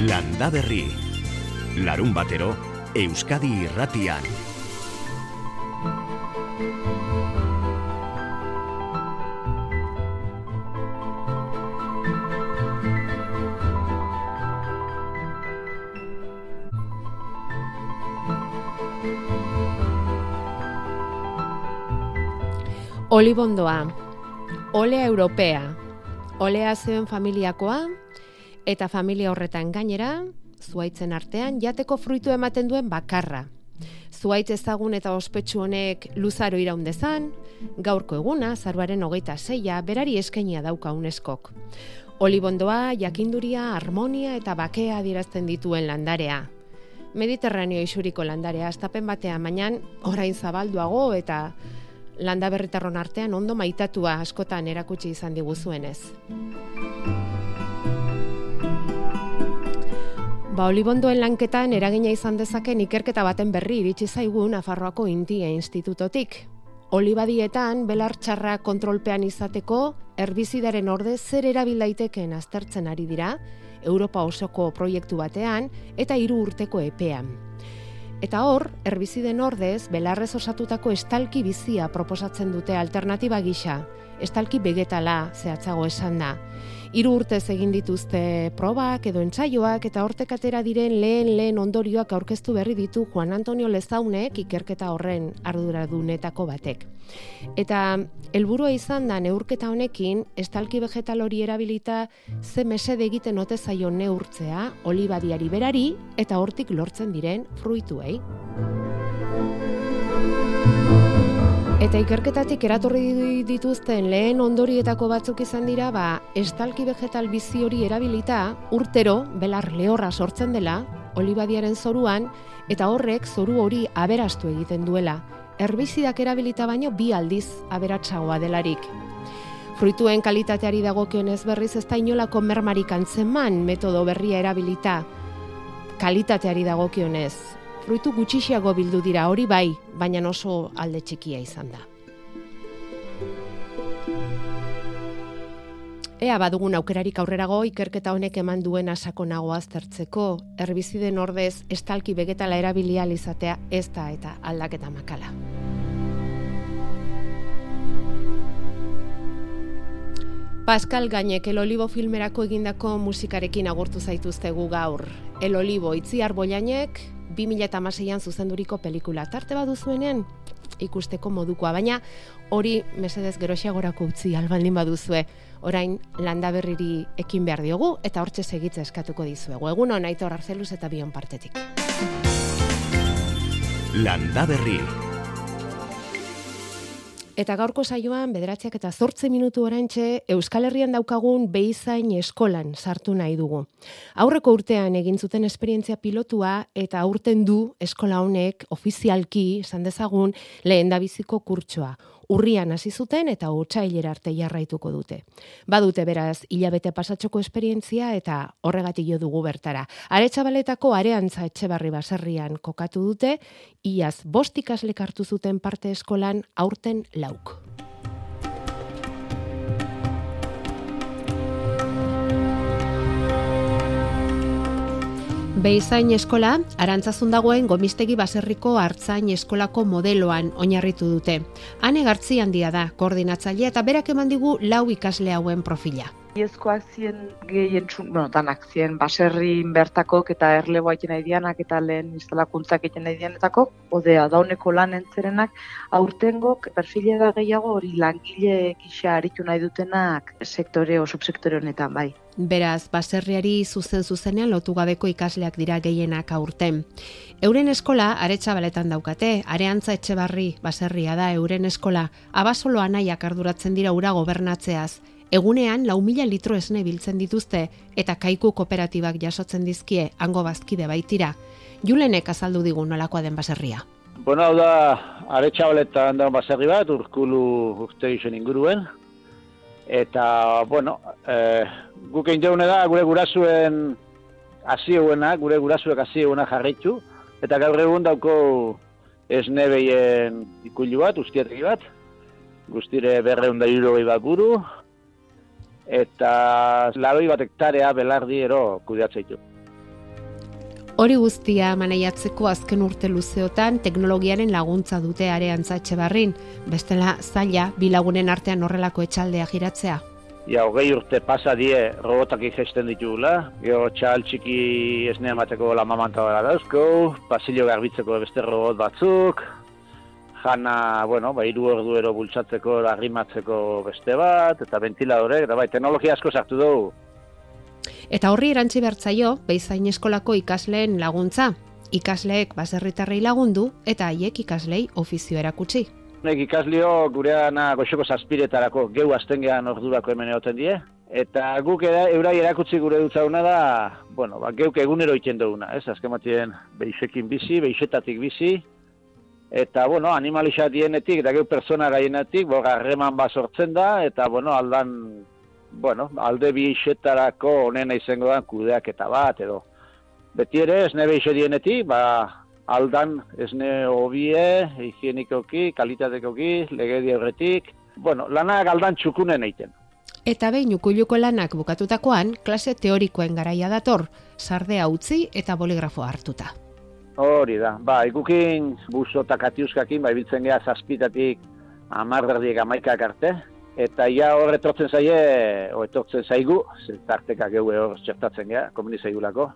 Landa Berri. Larun batero, Euskadi irratian. Olibondoa, olea europea, olea zeuen familiakoa, eta familia horretan gainera, zuaitzen artean, jateko fruitu ematen duen bakarra. Zuaitz ezagun eta ospetsu honek luzaro iraundezan, gaurko eguna, zaruaren hogeita zeia, berari eskainia dauka uneskok. Olibondoa, jakinduria, harmonia eta bakea dirazten dituen landarea. Mediterraneo isuriko landarea, astapen batean, baina orain zabalduago eta landa berritarron artean ondo maitatua askotan erakutsi izan diguzuenez. Ba, olibondoen lanketan eragina izan dezaken ikerketa baten berri iritsi zaigu Nafarroako Intia Institutotik. Olibadietan, belartxarra kontrolpean izateko, herbizidaren orde zer erabil daiteken aztertzen ari dira, Europa osoko proiektu batean eta hiru urteko epean. Eta hor, herbiziden ordez, belarrez osatutako estalki bizia proposatzen dute alternatiba gisa. Estalki begetala zehatzago esan da. Hiru urtez egin dituzte probak edo entsaioak eta hortek atera diren lehen lehen ondorioak aurkeztu berri ditu Juan Antonio Lezaunek ikerketa horren arduradunetako batek. Eta helburua izan da neurketa honekin estalki vegetal hori erabilita ze mesede egiten ote zaio neurtzea olibadiari berari eta hortik lortzen diren fruituei. Eta ikerketatik eratorri dituzten lehen ondorietako batzuk izan dira, ba, estalki vegetal bizi hori erabilita urtero belar lehorra sortzen dela olibadiaren zoruan eta horrek zoru hori aberastu egiten duela herbizidak erabilita baino bi aldiz aberatsagoa delarik. Fruituen kalitateari dagokionez berriz ez da inolako mermarik antzeman metodo berria erabilita kalitateari dagokionez. Fruitu gutxixiago bildu dira hori bai, baina oso alde txikia izan da. Ea badugun aukerarik aurrerago ikerketa honek eman duen sakonago aztertzeko, herbiziden ordez estalki begetala erabilia izatea ez da eta aldaketa makala. Pascal Gainek El Olivo filmerako egindako musikarekin agurtu zaituztegu gaur. El Olivo itziar boianek 2016an zuzenduriko pelikula. Tarte baduzuenean ikusteko modukoa, baina hori mesedez geroxiagorako utzi albaldin baduzue orain landa berriri ekin behar diogu eta hortxe segitza eskatuko dizuegu. Egun hona ito arzeluz eta bion partetik. Landa berri. Eta gaurko saioan, bederatziak eta zortze minutu orantxe, Euskal Herrian daukagun behizain eskolan sartu nahi dugu. Aurreko urtean egin zuten esperientzia pilotua eta aurten du eskola honek ofizialki, esan dezagun, lehen da biziko kurtsoa urrian hasi zuten eta otsailera arte jarraituko dute. Badute beraz hilabete pasatxoko esperientzia eta horregatik jo dugu bertara. Aretsabaletako areantza etxebarri baserrian kokatu dute, iaz bost ikaslek hartu zuten parte eskolan aurten lauk. Beizain eskola, arantzazun dagoen gomistegi baserriko hartzain eskolako modeloan oinarritu dute. Hane gartzi handia da, koordinatzailea eta berak eman digu lau ikasle hauen profila. Iezkoak zien gehien bueno, danak zien baserri bertako eta erlebo haiten nahi dianak eta lehen instalakuntzak egiten nahi dianetako, odea dauneko lan entzerenak, aurtengok perfile da gehiago hori langile gisa aritu nahi dutenak sektore o subsektore honetan bai. Beraz, baserriari zuzen zuzenean lotu gabeko ikasleak dira gehienak aurten. Euren eskola aretsa baletan daukate, areantza etxe barri baserria da euren eskola, abasolo anaiak arduratzen dira ura gobernatzeaz. Egunean, lau mila litro esne biltzen dituzte eta kaiku kooperatibak jasotzen dizkie hango bazkide baitira. Julenek azaldu digun nolakoa den baserria. Bueno, hau da, aretsa baletan da baserri bat, urkulu urte izen inguruen, eta, bueno, e, guk egin da, gure gurasuen hasieuena, gure gurasuek hasieuena jarritu, eta gaur egun dauko esne behien ikulu bat, ustiategi bat, guztire berreun da bat buru, eta laroi bat hektarea belardi ero kudeatzeitu. Hori guztia maneiatzeko azken urte luzeotan teknologiaren laguntza dute arean barrin, bestela zaila bilagunen artean horrelako etxaldea giratzea. Ja, hogei urte pasa die robotak izesten ditugula, gero txal txiki esnea mateko lamamanta dauzko, pasillo garbitzeko beste robot batzuk, jana, bueno, ba, iru orduero bultzatzeko, arrimatzeko beste bat, eta ventiladore, eta bai, teknologia asko sartu dugu. Eta horri erantzi bertzaio, beizain eskolako ikasleen laguntza. Ikasleek baserritarrei lagundu eta haiek ikaslei ofizio erakutsi. Nek ikaslio gureana goxoko zazpiretarako geu astengean ordurako hemen egoten die. Eta guk era, eurai erakutsi gure dutzauna da, bueno, ba, geuk egunero iten duguna, ez? Azken batien beixekin bizi, beixetatik bizi, eta, bueno, animalixa dienetik, eta geu persona gaienetik, bo, garreman bat sortzen da, eta, bueno, aldan bueno, alde bi isetarako onena izango da kudeak eta bat, edo. Beti ere, esne behixe dienetik, ba, aldan esne hobie, higienikoki, kalitatekoki, legedi horretik, bueno, lanak aldan txukunen egiten. Eta behin ukuluko lanak bukatutakoan, klase teorikoen garaia dator, sardea utzi eta boligrafo hartuta. Hori da, ba, ikukin buzo eta katiuskakin, ba, ibiltzen geha zazpitatik amarrerdiek amaikak arte, Eta ja hor etortzen zaie, o etortzen zaigu, tarteka geue hor txertatzen gea, komuni zaigulako.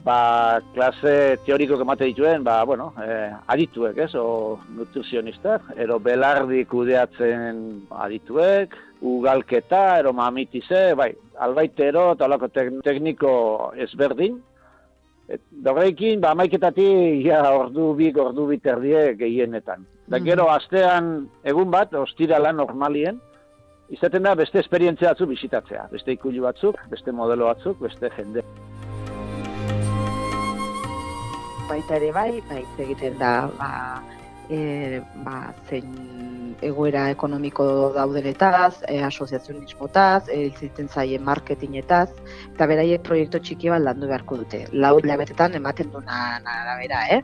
Ba, klase teoriko kemate dituen, ba, bueno, eh, adituek, ez, o nutrizionistak, ero belardi kudeatzen adituek, ugalketa, ero mamitize, bai, albaitero, talako tekniko ezberdin, Dorreikin, ba, maiketatik, ja, ordu bik, ordu bit erdiek gehienetan. Da, mm. gero, astean, egun bat, ostira lan normalien, izaten da beste esperientzia batzuk bisitatzea, beste ikulu batzuk, beste modelo batzuk, beste jende. Baita ere bai, baita egiten da, ba, e, ba, zein egoera ekonomiko daudenetaz, e, asoziazionismotaz, e, ziten zaien marketinetaz, eta beraiek proiektu txiki bat landu beharko dute. Lau hilabetetan ematen duna arabera, eh?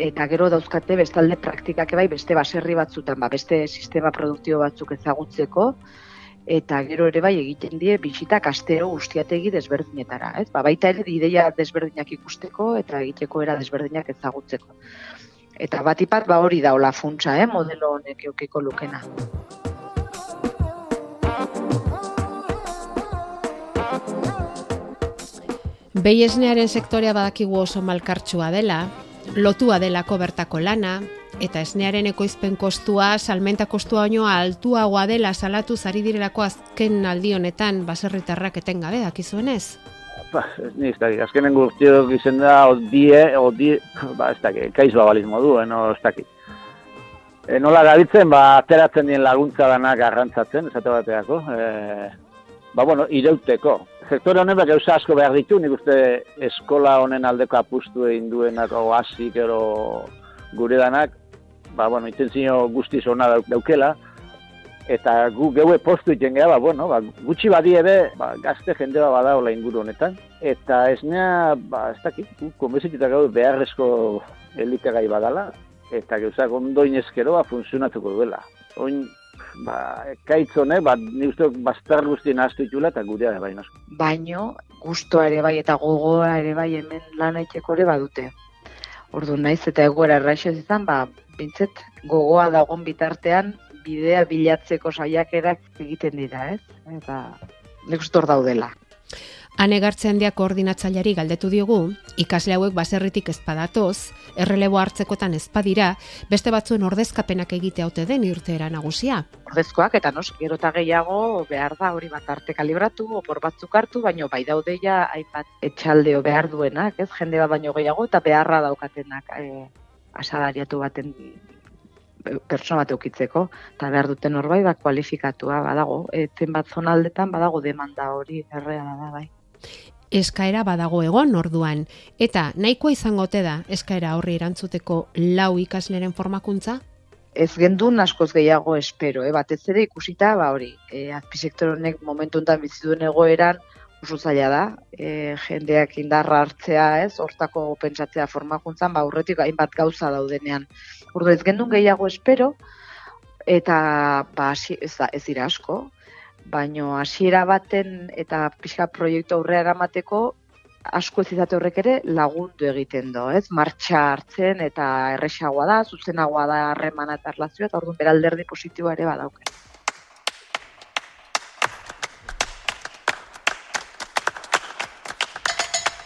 eta gero dauzkate bestalde praktikak bai beste baserri batzutan, ba, beste sistema produktibo batzuk ezagutzeko, eta gero ere bai egiten die bisitak astero ustiategi desberdinetara, ez? Ba, baita ere ideia desberdinak ikusteko eta egiteko era desberdinak ezagutzeko. Eta batipat ba hori da hola funtsa, eh, modelo honek eukiko lukena. Behi sektorea badakigu oso malkartsua dela, lotua delako bertako lana, eta esnearen ekoizpen kostua, salmenta kostua oino altuagoa dela salatu zari direlako azken aldi honetan baserritarrak etengabe dakizuenez? Ba, ez ni, ez dakit, azkenen gurtiok izen da, odie, odie, ba, ez dakit, kaiz babaliz modu, eno, ez dakit. E, nola gabitzen, ba, ateratzen dien laguntza danak garrantzatzen, esate bateako, e, ba, bueno, ireuteko, sektore honen gauza asko behar ditu, nik uste eskola honen aldeko apustu egin duenak, o hasi gero gure danak, ba, bueno, intentzio guztiz hona daukela, eta gu geue postu iten ba, bueno, ba, gutxi badi ere, ba, gazte jende bat badaola inguru honetan, eta ez nea, ba, ez dakit, konbezituta gau beharrezko elikagai badala, eta gauzak ondo inezkero, ba, funtzionatuko duela. Oin, ba, kaitzone, ba, ni uste bastar guztien astu itula eta gurea bai nasko. Baino, gustoa ere bai eta gogoa ere bai hemen lan aitzeko ere badute. Ordu naiz eta egoera erraixo izan, ba, bintzet gogoa dagon bitartean bidea bilatzeko saiakerak egiten dira, ez? Eta nik uste daudela. Anegartzen dia koordinatzaileari galdetu diogu, ikasle hauek baserritik ezpadatoz, errelebo hartzekotan ezpadira, beste batzuen ordezkapenak egite haute den irteera nagusia. Ordezkoak eta nos, gero eta gehiago behar da hori bat arte kalibratu, opor batzuk hartu, baino bai daudeia hainbat etxaldeo behar duenak, ez jende bat baino gehiago eta beharra daukatenak e, asadariatu baten pertsona bat eukitzeko, eta behar duten horbait bat kualifikatua badago, etzen bat zonaldetan badago demanda hori erreala da bai. Eskaera badago egon orduan. Eta nahikoa izango ote da eskaera horri erantzuteko lau ikasleren formakuntza? Ez gendun askoz gehiago espero, eh? batez ere ikusita, ba hori, eh, azpisektor honek momentu enten bizituen egoeran, oso zaila da, e, jendeak indarra hartzea, ez, hortako pentsatzea formakuntzan, ba, urretik hainbat gauza daudenean. Urdu ez gendun gehiago espero, eta ba, ez, da, ez ira asko, baino hasiera baten eta pixka proiektu aurrera eramateko asko ez izate horrek ere lagundu egiten do, ez? Martxa hartzen eta erresagoa da, zuzenagoa da harremana eta erlazioa, eta orduan beralderdi positiboa ere badauken.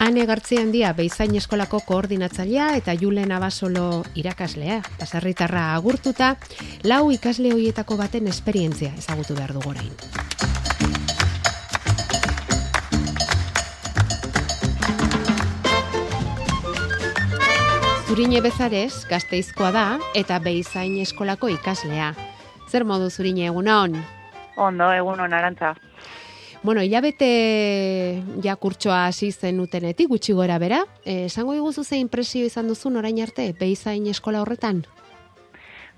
Ane Gartzi handia Beizain Eskolako koordinatzailea eta Julen Abasolo irakaslea. Baserritarra agurtuta, lau ikasle hoietako baten esperientzia ezagutu behar dugu orain. Zurine Bezares gazteizkoa da eta Beizain Eskolako ikaslea. Zer modu Zurine egunon? Ondo, egunon arantza. Bueno, hilabete ja kurtsoa hasi zen utenetik gutxi gora bera. Eh, esango diguzu ze impresio izan duzun orain arte Beizain eskola horretan?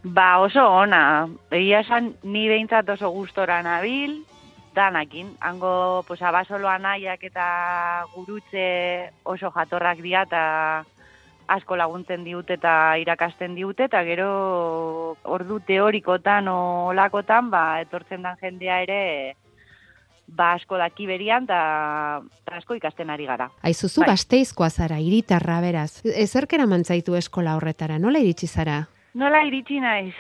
Ba, oso ona. Egia esan ni behintzat oso gustora nabil, danakin. Hango, pues, abasoloa nahiak eta gurutze oso jatorrak dira eta asko laguntzen diute eta irakasten diute, eta gero ordu teorikotan olakotan, ba, etortzen dan jendea ere ba asko daki berian da asko ikasten ari gara. Aizuzu bai. gazteizkoa zara, iritarra beraz. Ezerkera mantzaitu eskola horretara, nola iritsi zara? Nola iritsi naiz?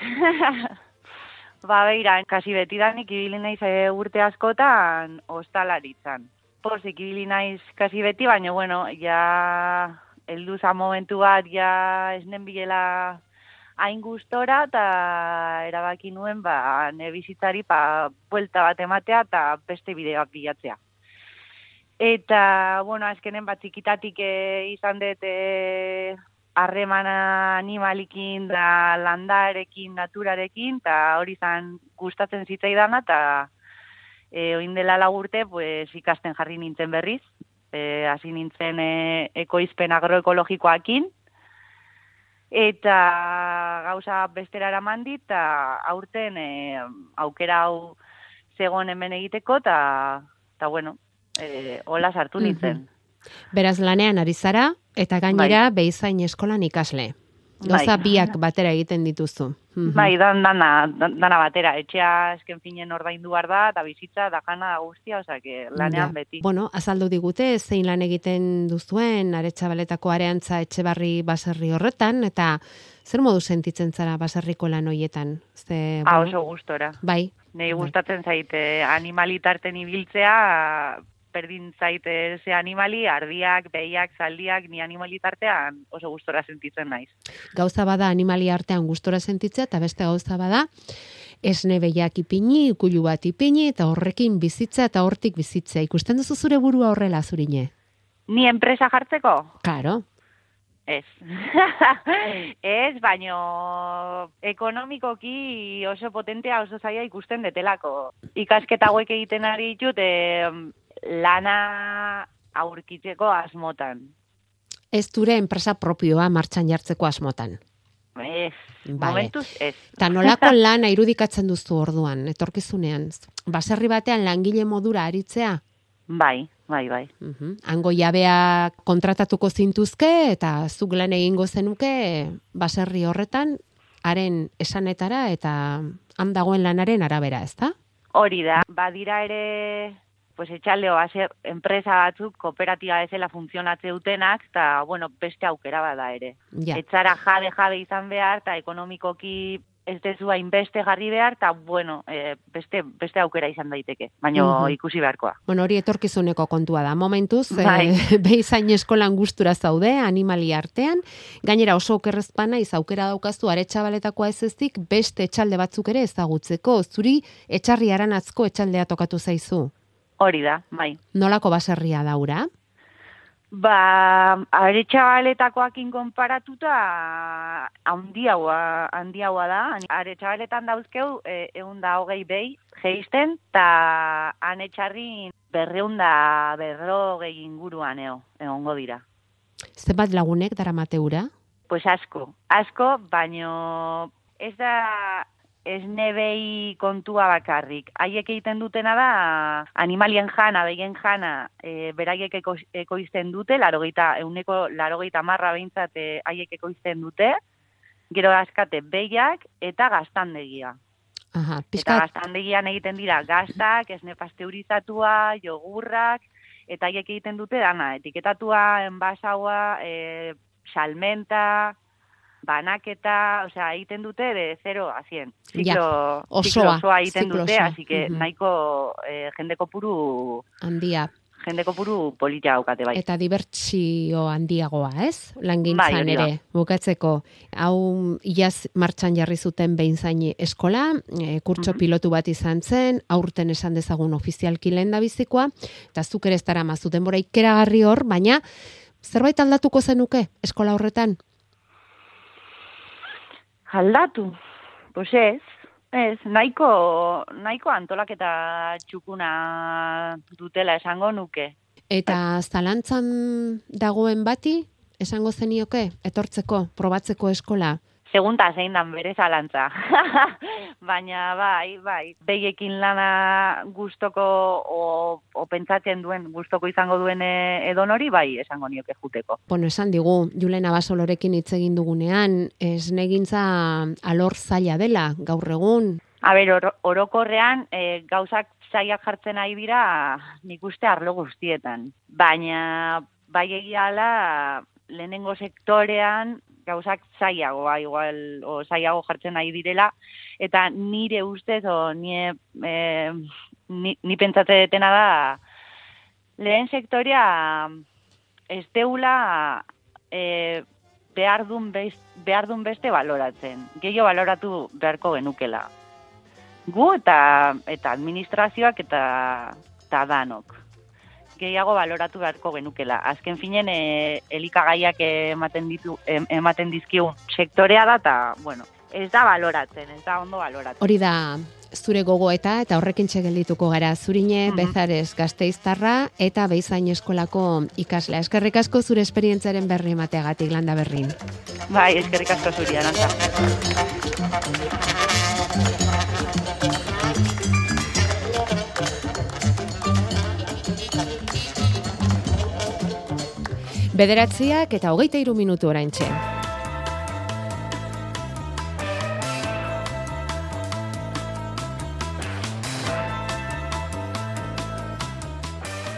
ba beira, kasi beti danik ibili naiz e, urte askotan ostalaritzan. Pozik ibili naiz kasi beti, baina bueno, ja heldu za momentu bat ja esnen bilela hain gustora eta erabaki nuen ba ne bizitzari pa vuelta bat ematea eta beste bidea bilatzea. Eta bueno, azkenen bat txikitatik e, izan dut e, harremana animalikin da landarekin, naturarekin eta hori izan gustatzen zitzaidana eta e, oin dela lagurte pues, ikasten jarri nintzen berriz. E, hasi nintzen e, ekoizpen agroekologikoakin, eta gauza bestera eraman dit, eta aurten e, aukera hau zegoen hemen egiteko, eta, eta bueno, e, hola sartu nintzen. Beraz lanean ari zara, eta gainera bai. behizain eskolan ikasle. Gauza bai. biak batera egiten dituzu. Bai, dan, dana, dana batera. Etxea esken finen ordaindu behar da, eta bizitza, da jana guztia, oza, que lanean beti. Bueno, azaldu digute, zein lan egiten duzuen, aretsabaletako areantza etxe barri baserri horretan, eta zer modu sentitzen zara baserriko lan hoietan? Ze, ah, oso gustora. Bai. Nei gustatzen zaite animalitarten ibiltzea, berdin zaite ze animali, ardiak, behiak, zaldiak, ni animali tartean oso gustora sentitzen naiz. Gauza bada animali artean gustora sentitzea, eta beste gauza bada, esne behiak ipini, ikulu bat ipini, eta horrekin bizitza eta hortik bizitza. Ikusten duzu zure burua horrela zurine? Ni enpresa jartzeko? Karo. Ez. ez, baino ekonomikoki oso potentea oso zaia ikusten detelako. Ikasketa hauek egiten ari ditut, lana aurkitzeko asmotan. Ez dure enpresa propioa martxan jartzeko asmotan. Ez, vale. momentuz ez. Ta nolako lana irudikatzen duzu orduan, etorkizunean? Baserri batean langile modura aritzea? Bai, bai, bai. Uh Hango jabea kontratatuko zintuzke eta zuk lan egingo zenuke baserri horretan, haren esanetara eta han dagoen lanaren arabera, ezta? Hori da, badira ere pues etxalde ser enpresa batzuk kooperatiba bezala funtzionatze dutenak eta bueno, beste aukera bada ere. Ja. Etzara jabe jabe izan behar eta ekonomikoki ez dezu beste jarri behar eta bueno, e, beste, beste aukera izan daiteke, baina ikusi beharkoa. Bueno, hori etorkizuneko kontua da. Momentuz, e, bai. e, behizain eskolan gustura zaude, animali artean, gainera oso okerrezpana izaukera daukazu aretsabaletakoa ez ezik, beste etxalde batzuk ere ezagutzeko, zuri etxarri aranatzko etxaldea tokatu zaizu. Hori da, bai. Nolako baserria daura? Ba, aretsabaletakoakin konparatuta handiagoa, handiagoa da. Aretxabaletan dauzkeu e, egun da hogei behi geisten, eta anetxarri berreun da berrogei inguruan eo, egongo dira. Zenbat lagunek dara mateura? Pues asko, asko, baino ez da esnebei kontua bakarrik. Haiek egiten dutena da, animalien jana, behien jana, e, beraiek eko, ekoizten dute, larogeita, euneko larogeita marra behintzat e, haiek ekoizten dute, gero askate behiak eta gaztandegia. Aha, Eta gaztandegian egiten dira gaztak, esne pasteurizatua, jogurrak, eta haiek egiten dute dana, etiketatua, enbasaua, e, salmenta, banaketa, osea, egiten dute de 0 a 100. Ziklo, osoa, ziklo osoa egiten dute, osoa. así que Mhm. nahiko eh, jende kopuru Handia. jende kopuru politia daukate bai. Eta dibertsio handiagoa, ez? Bai, Langintzan da. ere, bukatzeko. Hau, iaz martxan jarri zuten behin zaini eskola, e, kurtso Mhm. pilotu bat izan zen, aurten esan dezagun ofizialki lehen da bizikoa, eta zuk ere ez dara mazu denbora ikeragarri hor, baina zerbait aldatuko zenuke eskola horretan? Aldatu, pues ez, ez, nahiko, nahiko antolaketa txukuna dutela esango nuke. Eta zalantzan dagoen bati, esango zenioke, etortzeko, probatzeko eskola? Segunta zein dan bere zalantza. Baina bai, bai, beiekin lana gustoko o, o pentsatzen duen, gustoko izango duen eh, edonori, bai, esango nioke juteko. Bueno, esan digu, Julen Abasolorekin hitz egin dugunean, esnegintza alor zaila dela, gaur egun, A ber, oro, orokorrean e, gauzak zaiak jartzen ari dira nik uste arlo guztietan. Baina bai egiala lehenengo sektorean gauzak zaiagoa igual o zaiago jartzen ari direla eta nire ustez o nie, e, ni, ni pentsatze detena da lehen sektorea ez deula e, behar dun, best, behar dun beste baloratzen. Gehiago baloratu beharko genukela gu eta eta administrazioak eta eta danok. Gehiago baloratu beharko genukela. Azken finen e, elikagaiak ematen ditu em- ematen dizkigun sektorea da eta bueno, ez da baloratzen, ez da ondo baloratzen. hori da zure gogoeta eta horrekin txegeldituko gara zurine, Mhm. bezares gazteiztarra eta beizain eskolako ikaslea. Eskerrik asko zure esperientziaren berri emateagatik landa berrin. Bai, eskerrik asko zuri, Arantza. Bederatziak eta hogeita iru minutu oraintxe.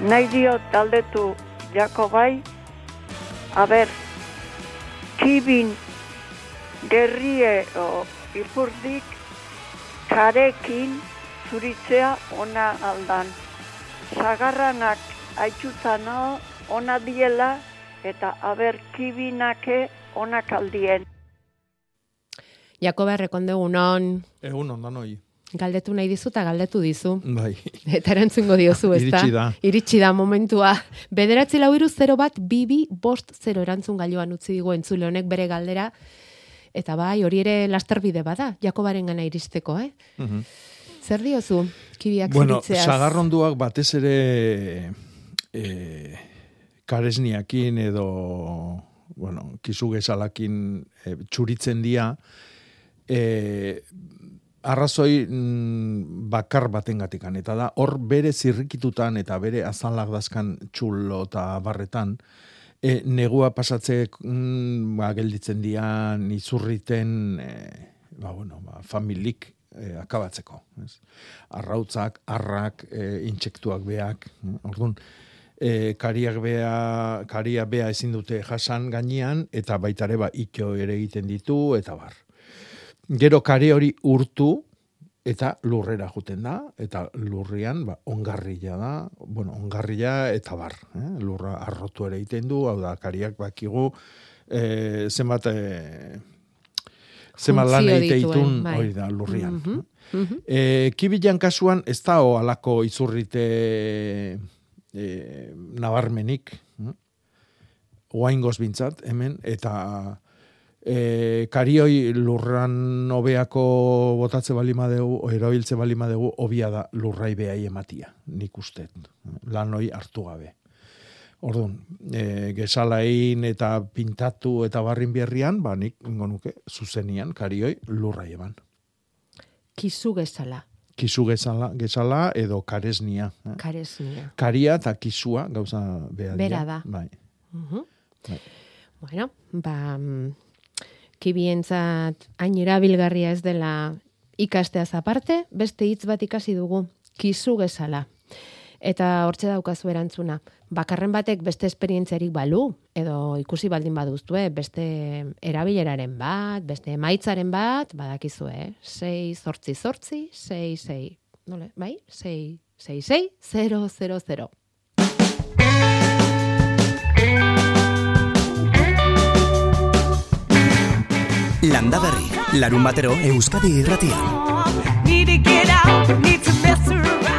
nahi dio taldetu Jakobai, a ber, kibin gerrie o ipurdik karekin zuritzea ona aldan. Sagarranak aitutano ona diela eta aber kibinake onak aldien. Jakoba errekonde non Egun ondan hoi. galdetu nahi dizu eta galdetu dizu. Bai. Eta erantzungo diozu, ezta? Iritsi da. Iritsi da momentua. Bederatzi lau iru 0 bat, bibi, bost 0 erantzun gailuan utzi digu entzule honek bere galdera. Eta bai, hori ere lasterbide bada, Jakobaren gana iristeko, eh? Mhm. Zer diozu, kibiak Bueno, ziritzeaz? sagarronduak batez ere e, karesniakin edo bueno, kizu gezalakin e, txuritzen dira e, arrazoi mm, bakar batengatikan eta da hor bere zirrikitutan eta bere azalak dazkan txulo eta barretan e, negua pasatzek mm, ba, gelditzen dian izurriten e, ba, bueno, ba, familik e, akabatzeko. Ez? Arrautzak, arrak, e, intsektuak beak, mm, orduan, e, kariak bea, karia bea ezin dute jasan gainean, eta baitare ba, itxo ere egiten ditu, eta bar. Gero kari hori urtu, eta lurrera juten da, eta lurrian ba, ongarria da, bueno, ongarria eta bar. Eh? Lurra arrotu ere egiten du, hau da, kariak bakigu, e, zenbat, e, zenbat lan egite ditun, bai. hori da, lurrian. Mhm, mhm. E, kibilan kasuan ez da alako izurrite e, nabarmenik. hm? Oaingoz bintzat, hemen, eta e, karioi lurran hobeako botatze balima dugu, erabiltze balima dugu, obia da lurrai behai ematia, nik uste. Lan hoi hartu gabe. Orduan, e, gesalain eta pintatu eta barrin berrian, ba, nik ingo nuke, zuzenian, karioi lurrai eman Kizu gezala, kizu gezala, gezala edo karesnia. Eh? karesnia. Karia eta kisua gauza bera, dira. Bera da. Bai. Mhm. Bai. Bueno, ba, kibientzat hain erabilgarria ez dela ikasteaz aparte, beste hitz bat ikasi dugu, kizu gezala. Eta hortxe daukazu erantzuna. Bakarren batek beste esperientziarik balu, edo ikusi baldin baduztue, beste erabileraren bat, beste emaitzaren bat, badakizue, 6 zortzi zortzi, 6 6, nole, bai? 6 6 6 0 0 0. Landa Berri, larun batero Euskadi irratian.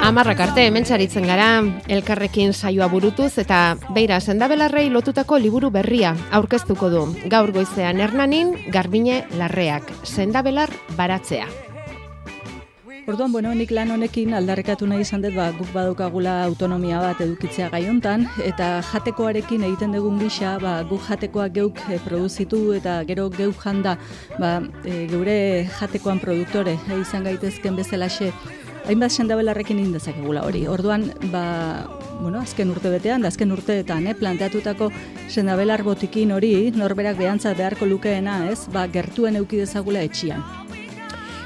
Amarrak arte hemen txaritzen gara, elkarrekin saioa burutuz eta beira sendabelarrei lotutako liburu berria aurkeztuko du. Gaur goizean Hernanin Garbine Larreak, sendabelar baratzea. Orduan, bueno, nik lan honekin aldarrekatu nahi izan dut, ba, guk badukagula autonomia bat edukitzea gai hontan, eta jatekoarekin egiten dugun gisa, ba, guk jatekoa geuk e, produzitu eta gero geuk janda, ba, e, geure jatekoan produktore e, izan gaitezken bezalaxe, hainbat sendabelarrekin indezakegula hori. Orduan, ba, bueno, azken urte betean, da azken urteetan, eh, planteatutako sendabelar botikin hori, norberak behantzat beharko lukeena, ez, ba, gertuen euki dezagula etxian.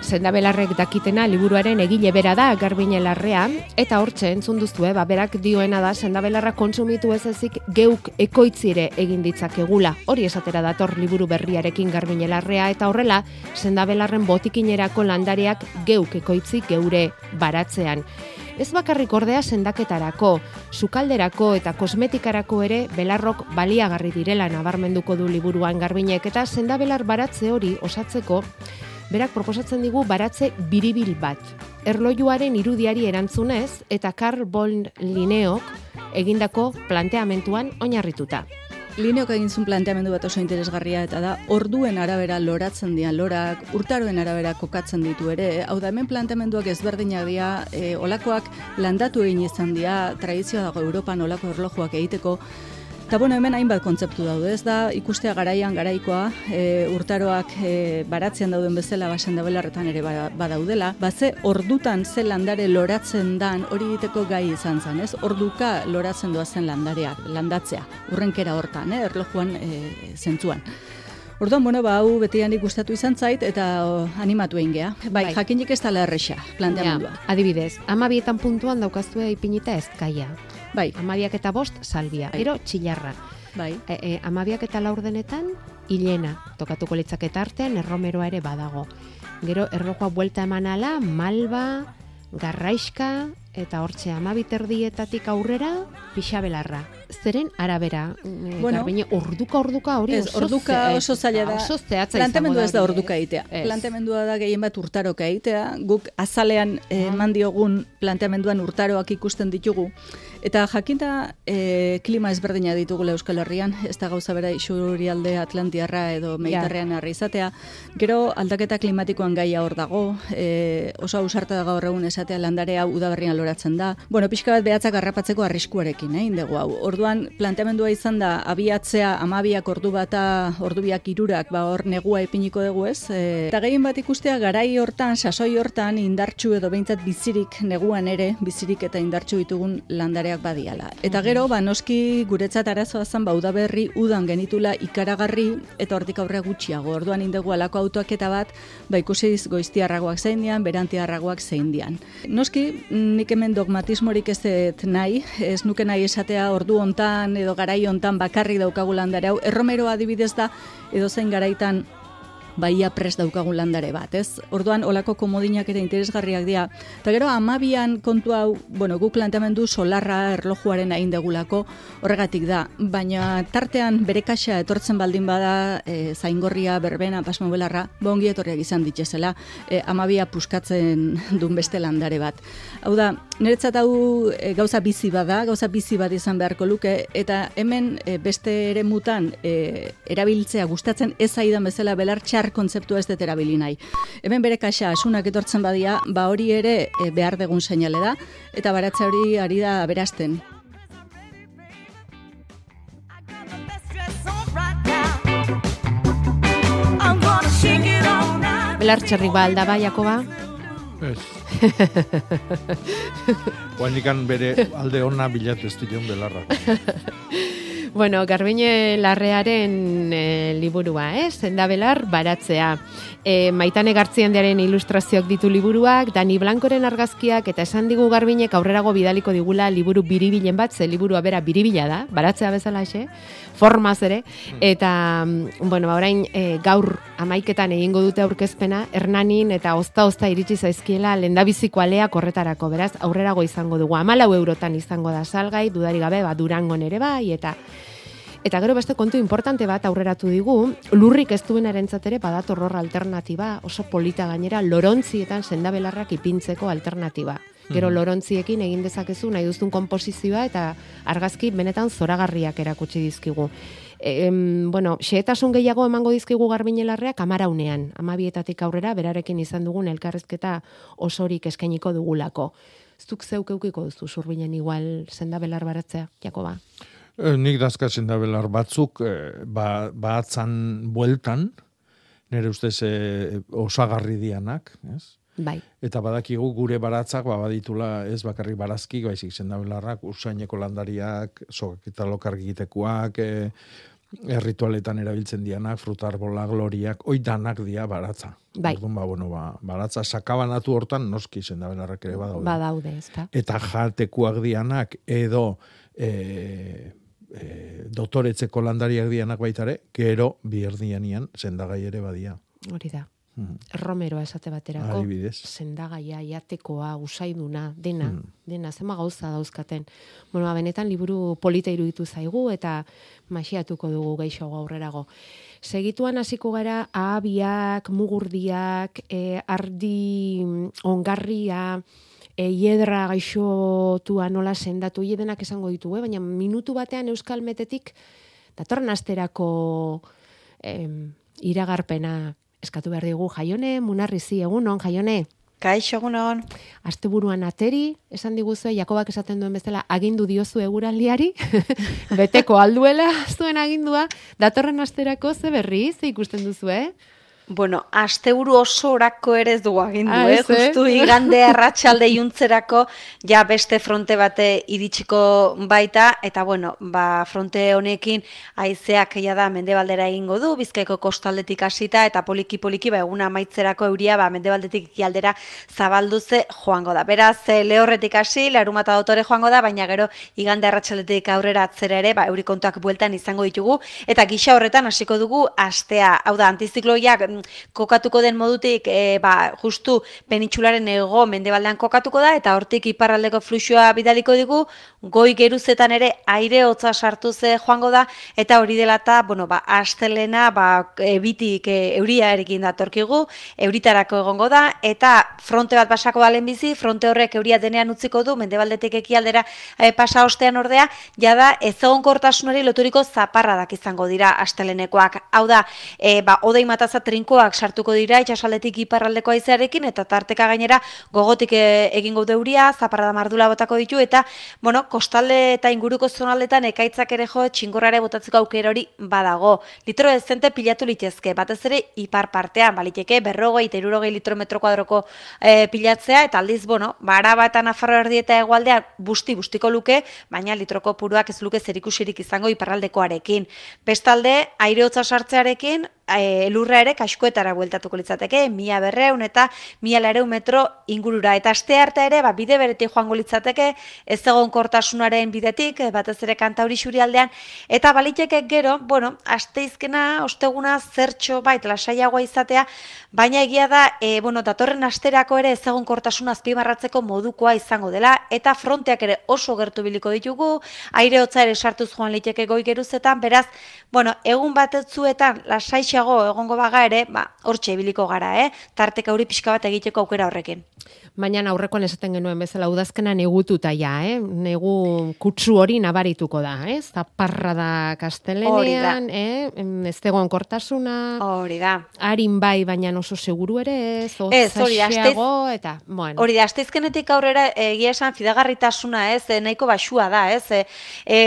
Zendabelarrek dakitena liburuaren egile bera da garbine larrea, eta hortxe entzun duzue, ba, berak dioena da sendabelarra kontsumitu ez ezik geuk ekoitzire egin ditzakegula. Hori esatera dator liburu berriarekin garbine larrea, eta horrela sendabelarren botikinerako landariak geuk ekoitzi geure baratzean. Ez bakarrik ordea sendaketarako, sukalderako eta kosmetikarako ere belarrok baliagarri direla nabarmenduko du liburuan garbinek eta sendabelar baratze hori osatzeko berak proposatzen digu baratze biribil bat. Erlojuaren irudiari erantzunez eta Carl Bon Lineok egindako planteamentuan oinarrituta. Lineok egin zuen planteamendu bat oso interesgarria eta da orduen arabera loratzen dira lorak, urtaroen arabera kokatzen ditu ere. Hau da hemen planteamenduak ezberdinak dira, e, olakoak landatu egin izan dira, tradizioa dago Europan olako erlojuak egiteko, Eta bueno, hemen hainbat kontzeptu daude, ez da ikustea garaian garaikoa, e, urtaroak e, baratzen dauden bezala basen dabelarretan ere ba, badaudela, ba ze ordutan ze landare loratzen dan hori egiteko gai izan zen, ez? Orduka loratzen doa zen landareak, landatzea, urrenkera hortan, eh, erlojuan e, zentzuan. Orduan, bueno, ba, hau betianik gustatu izan zait, eta o, animatu egin geha. Bai, bai. jakinik ez tala erresa, planteamendua. Ja, adibidez, amabietan puntuan daukazue ipinita ezkaia. Bai. Amabiak eta bost, salbia. Bai. Ero, txillarra. Bai. E, e, amabiak eta laurdenetan, hilena. Tokatuko litzaketa artean, erromeroa ere badago. Gero, errokoa buelta eman ala, malba, garraiska, eta hortxe amabiterdietatik aurrera, pixabelarra. Zeren arabera, e, Bueno, garbine, orduka orduka hori Ez, orduka ze- oso zaila da. Oso zehatza izango ez da orduka ez? egitea. Ez. Planteamendua da gehien bat urtaroka egitea. Guk azalean eh, Ah. eman diogun planteamenduan urtaroak ikusten ditugu. Eta jakinta eh, klima ezberdina ditugula Euskal Herrian, ez da gauza bera isurialde Atlantiarra edo Mediterranearra izatea. Gero aldaketa klimatikoan gaia hor dago, eh, oso ausarta da gaur egun esatea landare hau udaberrian loratzen da. Bueno, pixka bat behatzak harrapatzeko arriskuarekin, eh, indegu hau. Orduan, planteamendua izan da, abiatzea amabiak ordu bata, ordubiak irurak, ba hor negua epiniko dugu ez. E, eta gehien bat ikustea, garai hortan, sasoi hortan, indartxu edo behintzat bizirik neguan ere, bizirik eta indartxu ditugun landareak badiala. Eta gero, ba noski guretzat arazoa zen, ba udaberri udan genitula ikaragarri, eta hortik aurrea gutxiago. Orduan indegu alako autoaketa bat, ba ikusiz goiztiarragoak zein dian, berantiarragoak zein dian. Noski, nik hemen dogmatismorik ez dut nahi, ez nuke nahi esatea ordu hontan edo garai hontan bakarrik daukagu landare hau. Erromero adibidez da edo zein garaitan baia pres daukagun landare bat, ez? Orduan, olako komodinak ere interesgarriak dira. Eta gero, amabian kontu hau, bueno, guk planteamendu solarra erlojuaren hain degulako, horregatik da. Baina tartean bere kaxa etortzen baldin bada, e, zaingorria, berbena, pasmobelarra, bongi etorriak izan ditzezela, e, amabia puskatzen duen beste landare bat. Hau da, niretzat hau e, gauza bizi bada, gauza bizi bat izan beharko luke, eta hemen e, beste ere mutan e, erabiltzea gustatzen ez aidan bezala belar txar kontzeptua ez dut erabili nahi. Hemen bere kaxa asunak etortzen badia, ba hori ere e, behar degun seinale da, eta baratza hori ari da berazten. Belar txerrik ba alda ba, Jakoba? Ez. Guainikan bere alde ona bilatu ez dion belarra. bueno, Garbine Larrearen e, liburua, eh? Zendabelar baratzea. E, maitane gartziandearen ilustrazioak ditu liburuak, Dani Blankoren argazkiak, eta esan digu Garbinek aurrerago bidaliko digula liburu biribilen bat, ze liburua bera biribila da, baratzea bezala, xe? formaz ere, hmm. eta, mm, bueno, ba, orain e, gaur amaiketan egingo dute aurkezpena, hernanin eta ozta-ozta iritsi zaizkiela lendabiziko alea korretarako, beraz, aurrerago izango dugu, amalau eurotan izango da salgai, dudari gabe, ba, durangon ere bai, eta Eta gero beste kontu importante bat aurreratu digu, lurrik ez duen ere badator horra alternatiba, oso polita gainera, lorontzietan sendabelarrak ipintzeko alternatiba. Gero mhm. lorontziekin egin dezakezu nahi duzun konposizioa eta argazki benetan zoragarriak erakutsi dizkigu. E, bueno, xeetasun gehiago emango dizkigu garbinelarreak amaraunean. Amabietatik aurrera, berarekin izan dugun elkarrezketa osorik eskainiko dugulako. Zuk zeuk eukiko duzu zurbinen igual zendabelar baratzea, Jakoba? E, nik dazka zendabelar batzuk e, ba, batzan bueltan, nire ustez e, osagarri dianak, ez? Bai. Eta badakigu gure baratzak ba baditula ez bakarrik barazki, baizik sendabelarrak, usaineko landariak, sokak eta lokargitekuak, e, erritualetan erabiltzen dianak, frutarbola, gloriak, oi danak dia baratza. Bai. Orduan, ba, bueno, ba, baratza sakabanatu hortan noski sendabelarrak ere badaude. Badaude, ezta. Eta jatekuak dianak edo e, e, dotoretzeko landariak dianak baitare, gero bierdianian sendagai ere badia. Hori da. Hmm. Romeroa esate baterako. Adibidez. Sendagaia, iatekoa, usaiduna, dena, hmm. dena, zema gauza dauzkaten. Bueno, ba, benetan liburu polita iruditu zaigu eta masiatuko dugu geixo aurrerago. Segituan hasiko gara ahabiak, mugurdiak, e, ardi ongarria, e, iedra gaixotua nola sendatu, iedenak esango ditu, eh? baina minutu batean euskal metetik datorren asterako iragarpena eskatu behar digu jaione, munarrizi egunon, jaione. Kaixo egunon. Asteburuan ateri, esan diguzu, Jakobak esaten duen bezala, agindu diozu eguraldiari, beteko alduela zuen agindua, datorren asterako ze berri, ze ikusten duzu, eh? Bueno, asteburu oso orako ere ez dugu agindu, ah, eh? Justu igande arratsalde juntzerako ja beste fronte bate iritsiko baita, eta bueno, ba, fronte honekin aizeak ja da mendebaldera egingo du, bizkaiko kostaldetik hasita eta poliki-poliki ba, eguna maitzerako euria ba, mendebaldetik ikialdera zabalduze joango da. Beraz, eh, lehorretik hasi, larumata dotore joango da, baina gero igande arratsaldetik aurrera atzera ere, ba, eurikontuak bueltan izango ditugu, eta gisa horretan hasiko dugu astea, hau da, antizikloiak kokatuko den modutik e, ba, justu penitxularen ego mendebaldean kokatuko da eta hortik iparraldeko fluxua bidaliko digu goi geruzetan ere aire hotza sartu ze joango da eta hori dela eta bueno, ba, astelena ba, ebitik e, euria erikin datorkigu euritarako egongo da eta fronte bat pasako balen bizi fronte horrek euria denean utziko du mendebaldetik ekialdera e, pasa ostean ordea jada ez egon kortasunari loturiko zaparradak izango dira astelenekoak. Hau da e, ba, odei mataza trinkoak sartuko dira itxasaldetik iparraldeko aizearekin eta tarteka gainera gogotik e, egingo deuria, zaparrada mardula botako ditu eta bueno, kostalde eta inguruko zonaldetan ekaitzak ere jo txingorrare botatzeko aukera hori badago. Litro ezente pilatu litezke, batez ere ipar partean, baliteke berrogei eta irurogei litro metro kuadroko e, pilatzea eta aldiz, bueno, baraba eta nafarro erdi eta egualdea busti bustiko luke, baina litroko puruak ez luke zerikusirik izango iparraldekoarekin. Bestalde, aire hotza sartzearekin, e, lurra ere kaskoetara bueltatuko litzateke, mila berreun eta mila lareun metro ingurura. Eta aste arte ere, ba, bide beretik joango litzateke, ez egon kortasunaren bidetik, batez ere kantauri xuri aldean, eta baliteke gero, bueno, aste izkena, osteguna, zertxo, bait, lasaiagoa izatea, baina egia da, e, bueno, datorren asterako ere ez egon kortasun azpimarratzeko modukoa izango dela, eta fronteak ere oso gertu biliko ditugu, aire hotza ere sartuz joan liteke goi geruzetan, beraz, bueno, egun batetzuetan lasaixago egongo baga ere, ba, hortxe ibiliko gara, eh? Tarteka hori pixka bat egiteko aukera horrekin. Baina aurrekoan esaten genuen bezala udazkena negututa ja, eh? Negu kutsu hori nabarituko da, eh? Zaparra da kastelenean, eh? Ez dagoen kortasuna. Hori da. Harin bai, baina oso seguru ere, ez, ez hori da, astez, eta, bueno. Hori da, astezkenetik aurrera egia esan fidagarritasuna, ez, eh, nahiko basua da, ez, e,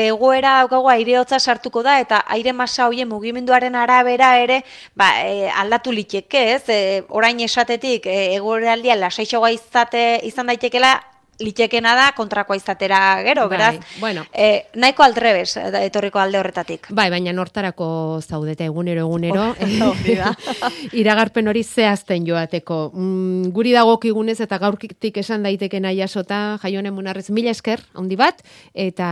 egoera daukago aire hotza sartuko da, eta aire masa hoien mugimenduaren arabera ere, ba, e, aldatu liteke, ez, e, orain esatetik, e, egoera aldia lasaixoa izate izan daitekela litekena da kontrakoa izatera gero, Bai, beraz, bueno. e, nahiko altrebes eh, etorriko alde horretatik. Bai, baina nortarako zaudete egunero egunero. Iragarpen hori zehazten joateko. Mm, guri dagokigunez eta gaurkitik esan daiteke nahi jasota, jaionen munarrez mila esker, handi bat, eta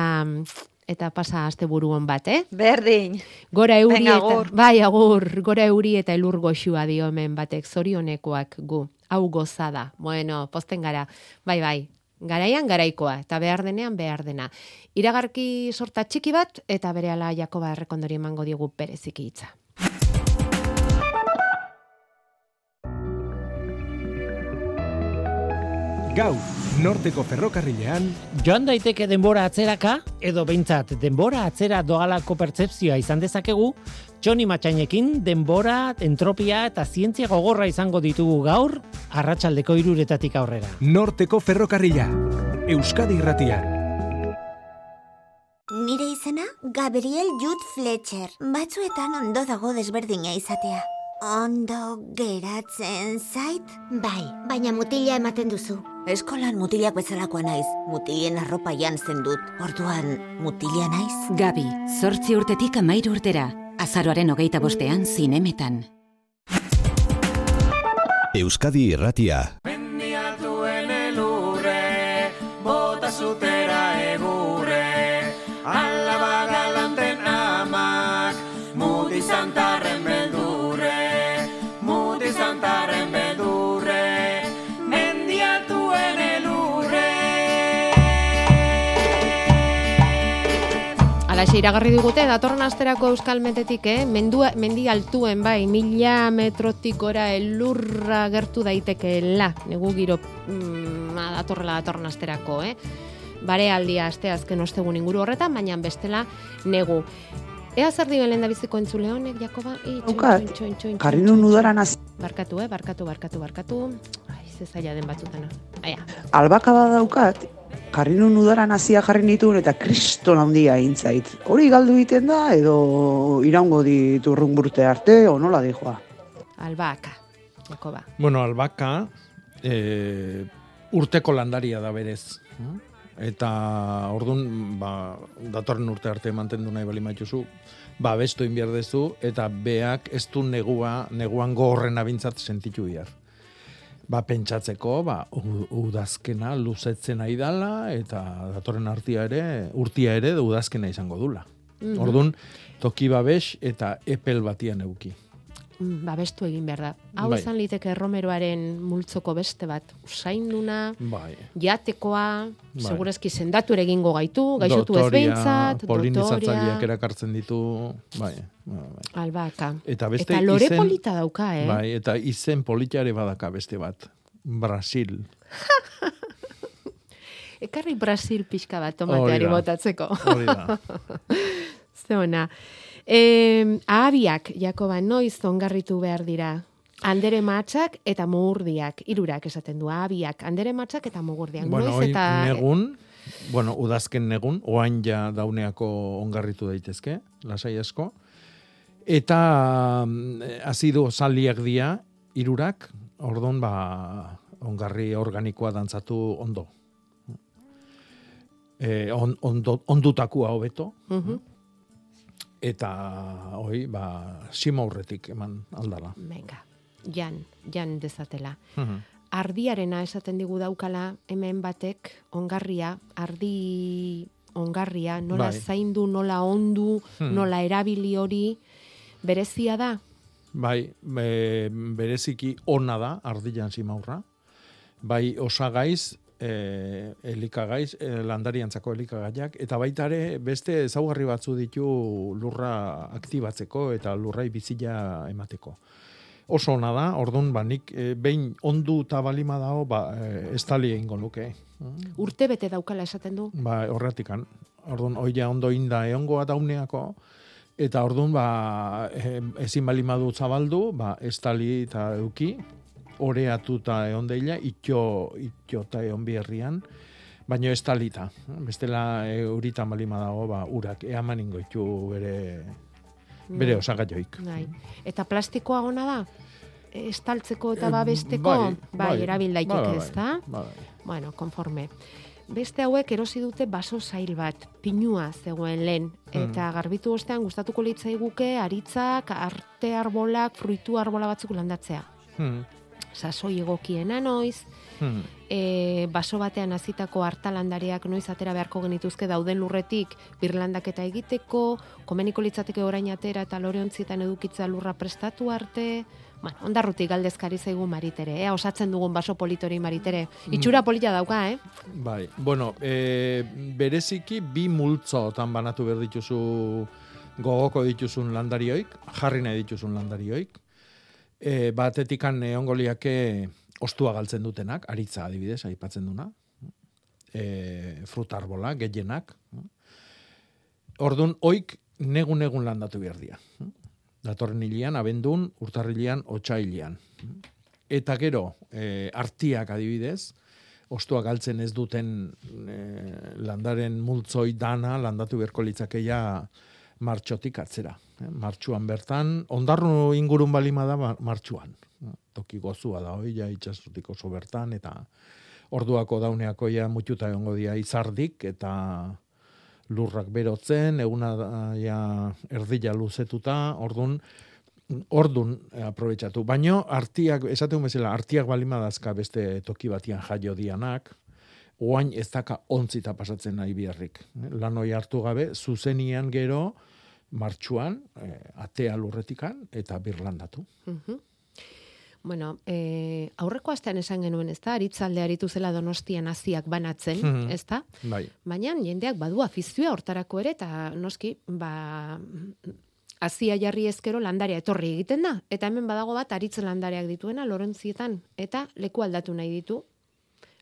eta pasa asteburu on bat, eh? Berdin. Gora euri Venga, eta bai agur, gora euri eta elur goxua dio hemen batek zorionekoak gu. Hau gozada. Bueno, posten gara. Bai, bai. Garaian garaikoa eta behar denean behar dena. Iragarki sorta txiki bat eta berehala Jakoba errekondori emango digu bereziki hitza. Gau, norteko ferrokarrilean, Joan daiteke denbora atzeraka, edo behintzat denbora atzera doalako pertzepzioa izan dezakegu, Txoni Matxainekin denbora, entropia eta zientzia gogorra izango ditugu gaur, arratsaldeko iruretatik aurrera. norteko ferrokarrila. Euskadi irratian. Nire izena Gabriel Jude Fletcher. Batzuetan ondo dago desberdina izatea. Ondo geratzen zait? Bai, baina mutila ematen duzu. Eskolan mutilak bezalakoa naiz. Mutilien arropa jantzen dut. Orduan, mutila naiz? Gabi, zortzi urtetik amairu urtera. Azaroaren hogeita bostean zinemetan. Euskadi irratia. Alaxe iragarri digute, datorren asterako euskal metetik, eh? Mendua, mendi altuen, bai, mila metrotik gora elurra gertu daitekeela. Negu giro mm, datorrela datorren asterako, eh? Bare aldia aste azken ostegun inguru horretan, baina bestela negu. Ea zer digen lehen biziko entzule honek, Jakoba? Txoin, nun udaran hasi. Barkatu, eh? Barkatu, barkatu, barkatu. Ai, ze zaila den batzutana. Aia. Albaka bat daukat, jarri nun udaran hasia jarri nituen eta kriston handia intzait. Hori galdu egiten da edo iraungo diturrun burte arte o nola dijoa. Albaka, Jakoba. Bueno, albaka e, urteko landaria da berez. Eta ordun ba, datorren urte arte mantendu nahi bali maituzu, ba, bestu inbierdezu, eta beak ez du negua, neguan gogorren abintzat sentitu bihar. Ba, pentsatzeko, ba, udazkena luzetzen nahi dala, eta datorren artia ere, urtia ere, udazkena izango dula. Mhm. Ordun toki babes eta epel batian euki. Mm, babestu egin behar da. Hau Bai. izan liteke Romeroaren multzoko beste bat. Usainduna, Bai. jatekoa, Bai. segurezki sendatu ere egingo gaitu, gaixotu ez behintzat, polinizatzaileak erakartzen ditu, bai, bai, bai. albaka. Eta beste Eta lore izen- polita dauka, eh? Bai, eta izen politare badaka beste bat. Brasil. Ekarri Brasil pixka bat tomateari botatzeko. Hori da. Ze ona. E, ahabiak, Jakoba, noiz ongarritu behar dira? Andere matxak eta mugurdiak, irurak esaten du, ahabiak, andere matxak eta mugurdiak. bueno, noiz eta... negun, bueno, udazken negun, oain ja dauneako ongarritu daitezke, lasai asko. Eta mm, azido zaliak dia, irurak, ordon ba, ongarri organikoa dantzatu ondo. E, on, ondo, ondutakua hobeto, Mhm. Eta hoi, ba, sima aurretik eman aldala. Venga, jan, jan dezatela. Mhm. Ardiarena esaten digu daukala hemen batek, ongarria, ardi ongarria, nola Bai. zaindu, nola ondu, Hmm. nola erabili hori, berezia da? Bai, be, bereziki ona da ardilan simaurra. Bai, osagaiz, e, elikagaiz, e, landariantzako elikagaiak, eta baita ere beste ezaugarri batzu ditu lurra aktibatzeko eta lurrai bizila emateko. Oso ona da, ordun ba, nik e, behin ondu eta balima dago, ba, e, estali egingo nuke. Urte bete daukala esaten du? Ba, horretikan. Orduan, oia ondo inda eongoa dauneako, eta orduan, ba, ezin bali madu zabaldu, ba, estali eta euki, oreatu eta egon deila, itxo, itxo eta egon biherrian, baino estalita. Bestela euritan bali dago, ba, urak eaman ingoitu bere, bere Mm. osagaioik. Bai. Eta plastikoa ona da? estaltzeko eta babesteko, bai, bai, bai, erabil daiteke, bai, bai, ez da? bai. Bueno, konforme. Beste hauek erosi dute baso zail bat, pinua zegoen lehen, Hmm. eta garbitu ostean gustatuko litzaiguke aritzak, arte arbolak, fruitu arbola batzuk landatzea. Hmm. Sasoi egokiena noiz, Hmm. e, baso batean hasitako hartalandariak noiz atera beharko genituzke dauden lurretik birlandaketa egiteko, komeniko litzateke orain atera eta loreontzietan edukitza lurra prestatu arte, bueno, ondarrutik galdezkari zaigu maritere, ea osatzen dugun baso politori maritere. Itxura polita dauka, eh? Bai, bueno, e, bereziki bi multzotan banatu behar dituzu gogoko dituzun landarioik, jarri nahi dituzun landarioik. E, batetikan egongo liake ostua galtzen dutenak, aritza adibidez, aipatzen duna. E, fruta arbola, gehienak. Ordun oik negun-negun landatu behar dira. Datorren hilian, abendun, urtarrilian, otxailian. Eta gero, e, artiak adibidez, ostua galtzen ez duten e, landaren multzoi dana landatu beharko litzakeia martxotik atzera. Eh, Martxuan bertan, ondarru ingurun balima da mar- martxuan. Toki gozua da hoi, ja itxasutik oso bertan, eta orduako dauneako ja mutxuta egongo dira izardik, eta lurrak berotzen, eguna ja erdila luzetuta, ordun ordun eh, aprobetxatu. Baino artiak, esaten bezala, artiak balima dazka beste toki batian jaio dianak, oain ez daka ontzita pasatzen nahi biharrik. Lan hoi hartu gabe, zuzenian gero, martxuan, eh, atea lurretikan, eta birlandatu. Mhm. Bueno, e, aurreko astean esan genuen, ez da, aritzalde aritu zela donostian hasiak banatzen, Mhm. ez da? Bai. Baina jendeak badu afizioa hortarako ere, eta noski, ba, hasia jarri ezkero landaria etorri egiten da. Eta hemen badago bat aritz landareak dituena, lorentzietan, eta leku aldatu nahi ditu,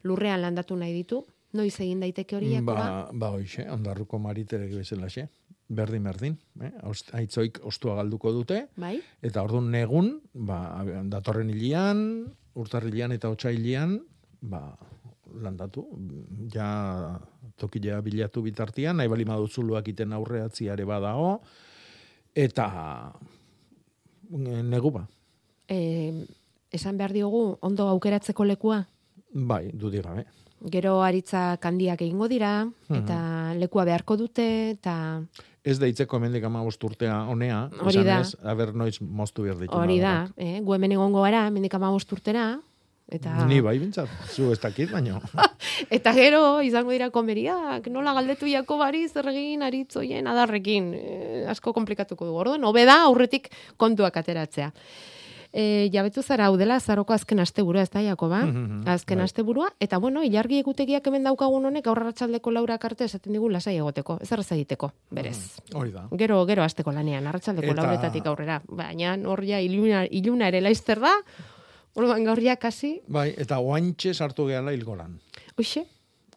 lurrean landatu nahi ditu, noiz egin daiteke hori Jakoba? Ba, ba hoxe, ondarruko mariterek bezalaxe. Berdin, berdin. Eh? Ost, aitzoik ostua galduko dute. Bai? Eta orduan negun, ba, datorren hilian, urtarrilian eta otsailian, ba, landatu. Ja tokilea bilatu bitartian, nahi bali maduzuluak iten aurreatziare badago, eta eh, negu ba. E, esan behar diogu, ondo aukeratzeko lekua? Bai, dudik gabe. Gero aritza kandiak egingo dira, Mhm. eta lekua beharko dute, eta Ez deitzeko hemendik ama urtea honea, Hori da. esanez, aber noiz moztu behar ditu. hori da, eh? gu hemen egongo gara, mendik amabost urtera, eta... Ni bai bintzat, zu ez dakit, baino. Eta gero, izango dira komeriak, nola galdetu Jakobari zer egin aritzoien adarrekin, eh, asko komplikatuko du. Orduan, hobe da aurretik kontuak ateratzea. E, jabetu zara hau dela zaroko azken asteburua, ez da, Jakoba? Mhm, Azken bai. asteburua, eta bueno, ilargi egutegiak hemen daukagun honek aurra arratsaldeko laurak arte esaten digun lasai egoteko, ez egiteko, berez. Hori da. Gero, gero asteko lanean, arratsaldeko Eta- lauretatik aurrera. Baina hor ja iluna, iluna ere laizter da, orduan gaur ja kasi, Bai, eta oaintxe sartu gehala hilgoran. hoxe,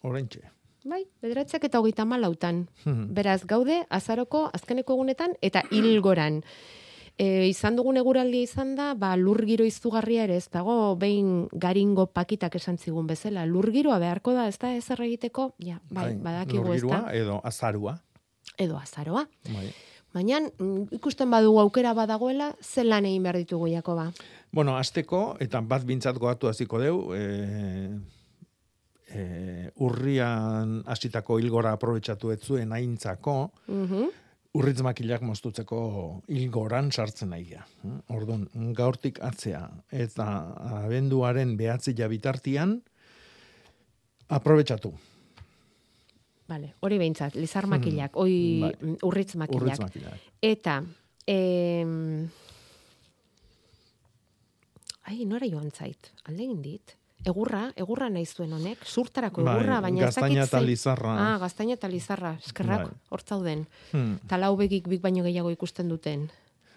Oraintxe. Bai, bederatzak eta hogeita malautan. Mhm. Beraz, gaude, azaroko azkeneko egunetan eta hilgoran. E, izan dugun eguraldia izan da, ba, lur giro izugarria ere ez dago, behin garingo pakitak esan zigun bezala. Lur giroa beharko da, ez da, ezer egiteko? Ja, bai, badakigu ez da. Edo azarua. Edo azaroa. Bai. Baina, mm, ikusten badugu aukera badagoela, zer lan egin behar ditugu, Jakoba? Bueno, azteko, eta bat bintzat goatu hasiko deu, e, e, urrian hasitako hilgora aprobetsatu ez zuen aintzako, Mhm. Urritz makilak moztutzeko hilgoran sartzen naia. Orduan, gaurtik atzea, eta abenduaren behatzi bitartian aprobetsatu. Vale, hori behintzat, lizar Mhm. makilak, oi Bai. mm, urritz makilak. Urritz makilak. Eta, em, ai, nora joan zait, alde dit. Egurra, egurra nahi zuen honek, zurtarako Bai, egurra, baina ez dakit gaztaina eta zein- lizarra. Ah, gaztaina eta lizarra, eskerrak, Bai. hor zauden. Hmm. Begik bik baino gehiago ikusten duten.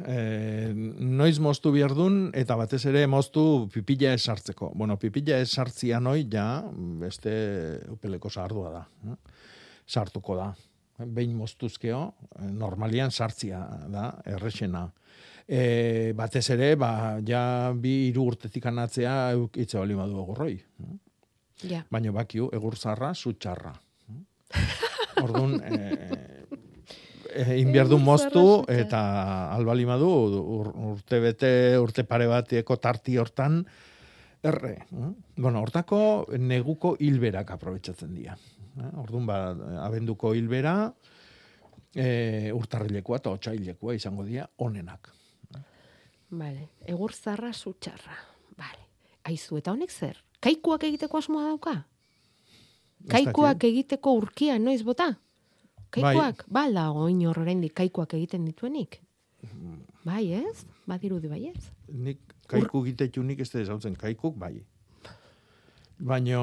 e, noiz moztu behar dun, eta batez ere moztu pipila esartzeko. Bueno, pipila esartzia noi, ja, beste upeleko sardua da. eh? Sartuko da. Behin moztuzkeo, eh, normalian sartzia da, errexena. E, batez ere, ba, ja bi hiru urtetik anatzea eukitze bali badu egurroi. Ja. Baina bakiu, egur zarra, zutxarra. Orduan, e, e, inbiardu moztu eta albalimadu ur, urte bete, urte pare bateko tarti hortan erre. Eh? Bueno, hortako neguko hilberak aprobetsatzen dira. Eh? Orduan ba, abenduko hilbera, e, urtarrilekoa eta otxailekoa izango dira onenak. Vale. Egur zarra sutxarra. Vale. Aizu, eta honek zer? Kaikuak egiteko asmoa dauka? Kaikuak egiteko urkia noiz bota? Kaikuak, bai. ba, dago inor oraindik kaikuak egiten dituenik. Bai, ez? Badirudi bai, ez? Nik kaiku egitetu nik ez da kaikuk, bai. Baina,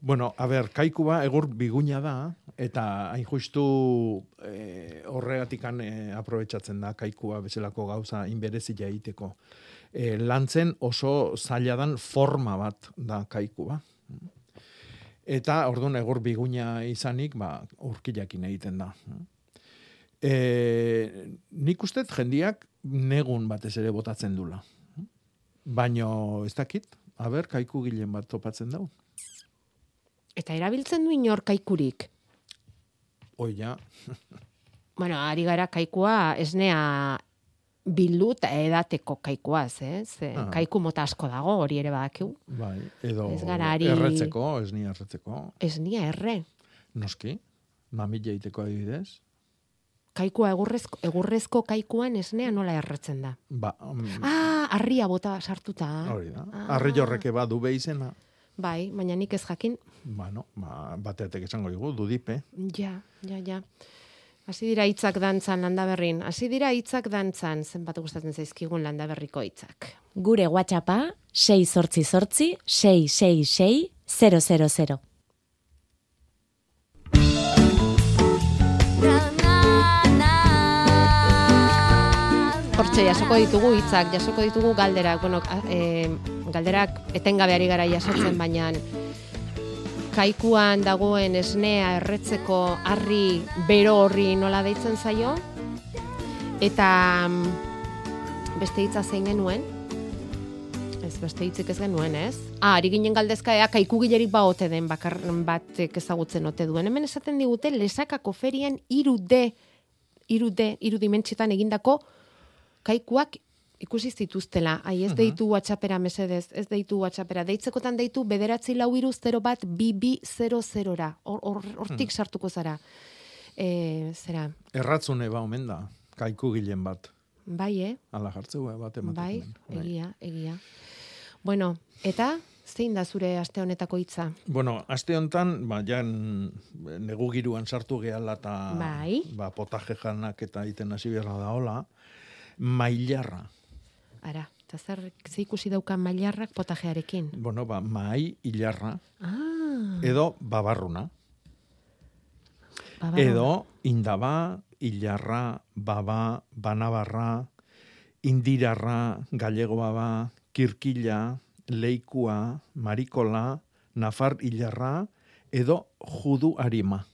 bueno, a ber, kaiku ba, egur biguña da, eta hain justu e, horregatikan e, aprobetsatzen da kaikua bezalako gauza inberezia egiteko. E, lantzen oso zailadan forma bat da kaikua. Eta orduan egur biguña izanik, ba, urkilakin egiten da. E, nik ustez jendiak negun batez ere botatzen dula. Baino ez dakit, aber, kaiku gilen bat topatzen dau. Eta erabiltzen du inor kaikurik? Oia. bueno, ari gara kaikua esnea bildu eta edateko kaikuaz, ez? Ah. Kaiku mota asko dago, hori ere badakiu. Bai, edo ez ari... erretzeko, ez ni erretzeko. Ez ni erre. Noski, mamila iteko adibidez. Kaikua egurrezko, egurrezko kaikuan esnea nola erretzen da. Ba, um, ah, arria bota sartuta. Hori da, ah. arri jorreke ba du behizena. Bai, baina nik ez jakin. Bueno, ba, bateatek esango dugu, dudipe. Ja, ja, ja. Hasi dira hitzak dantzan landaberrin. Hasi dira hitzak dantzan, zenbat gustatzen zaizkigun landaberriko hitzak. Gure WhatsAppa 688 666 000. Hortxe, jasoko ditugu hitzak, jasoko ditugu galderak. Bueno, e, galderak etengabeari gara jasotzen, baina kaikuan dagoen esnea erretzeko harri bero horri nola deitzen zaio. Eta mm, beste hitza zein genuen. Ez beste hitzik ez genuen, ez? Ah, ari ginen galdezka ea kaiku gilerik ba ote den bakar batek ezagutzen ote duen. Hemen esaten digute lesakako ferian 3D 3D, 3 egindako kaikuak ikusi zituztela. Ai, ez deitu WhatsAppera mesedez, ez deitu WhatsAppera. Deitzekotan deitu bederatzi lau iru 0 bat bibi 00 ra. Hortik hmm. sartuko zara. E, zera. Erratzune ba omen da, kaiku gilen bat. Bai, eh? Ala jartzeu, bat ematen. Bai, bai, egia, egia. Bueno, eta zein da zure aste honetako hitza? Bueno, aste honetan, ba, jan negu giruan sartu gehala eta bai. ba, potaje janak eta iten hasi beharra da hola, mailarra. Ara, eta zer, ze ikusi daukan mailarrak potajearekin? Bueno, ba, mai, hilarra. Ah. Edo, babarruna. babarruna. Edo, indaba, hilarra, baba, banabarra, indirarra, gallego baba, kirkila, leikua, marikola, nafar hilarra, edo judu harima.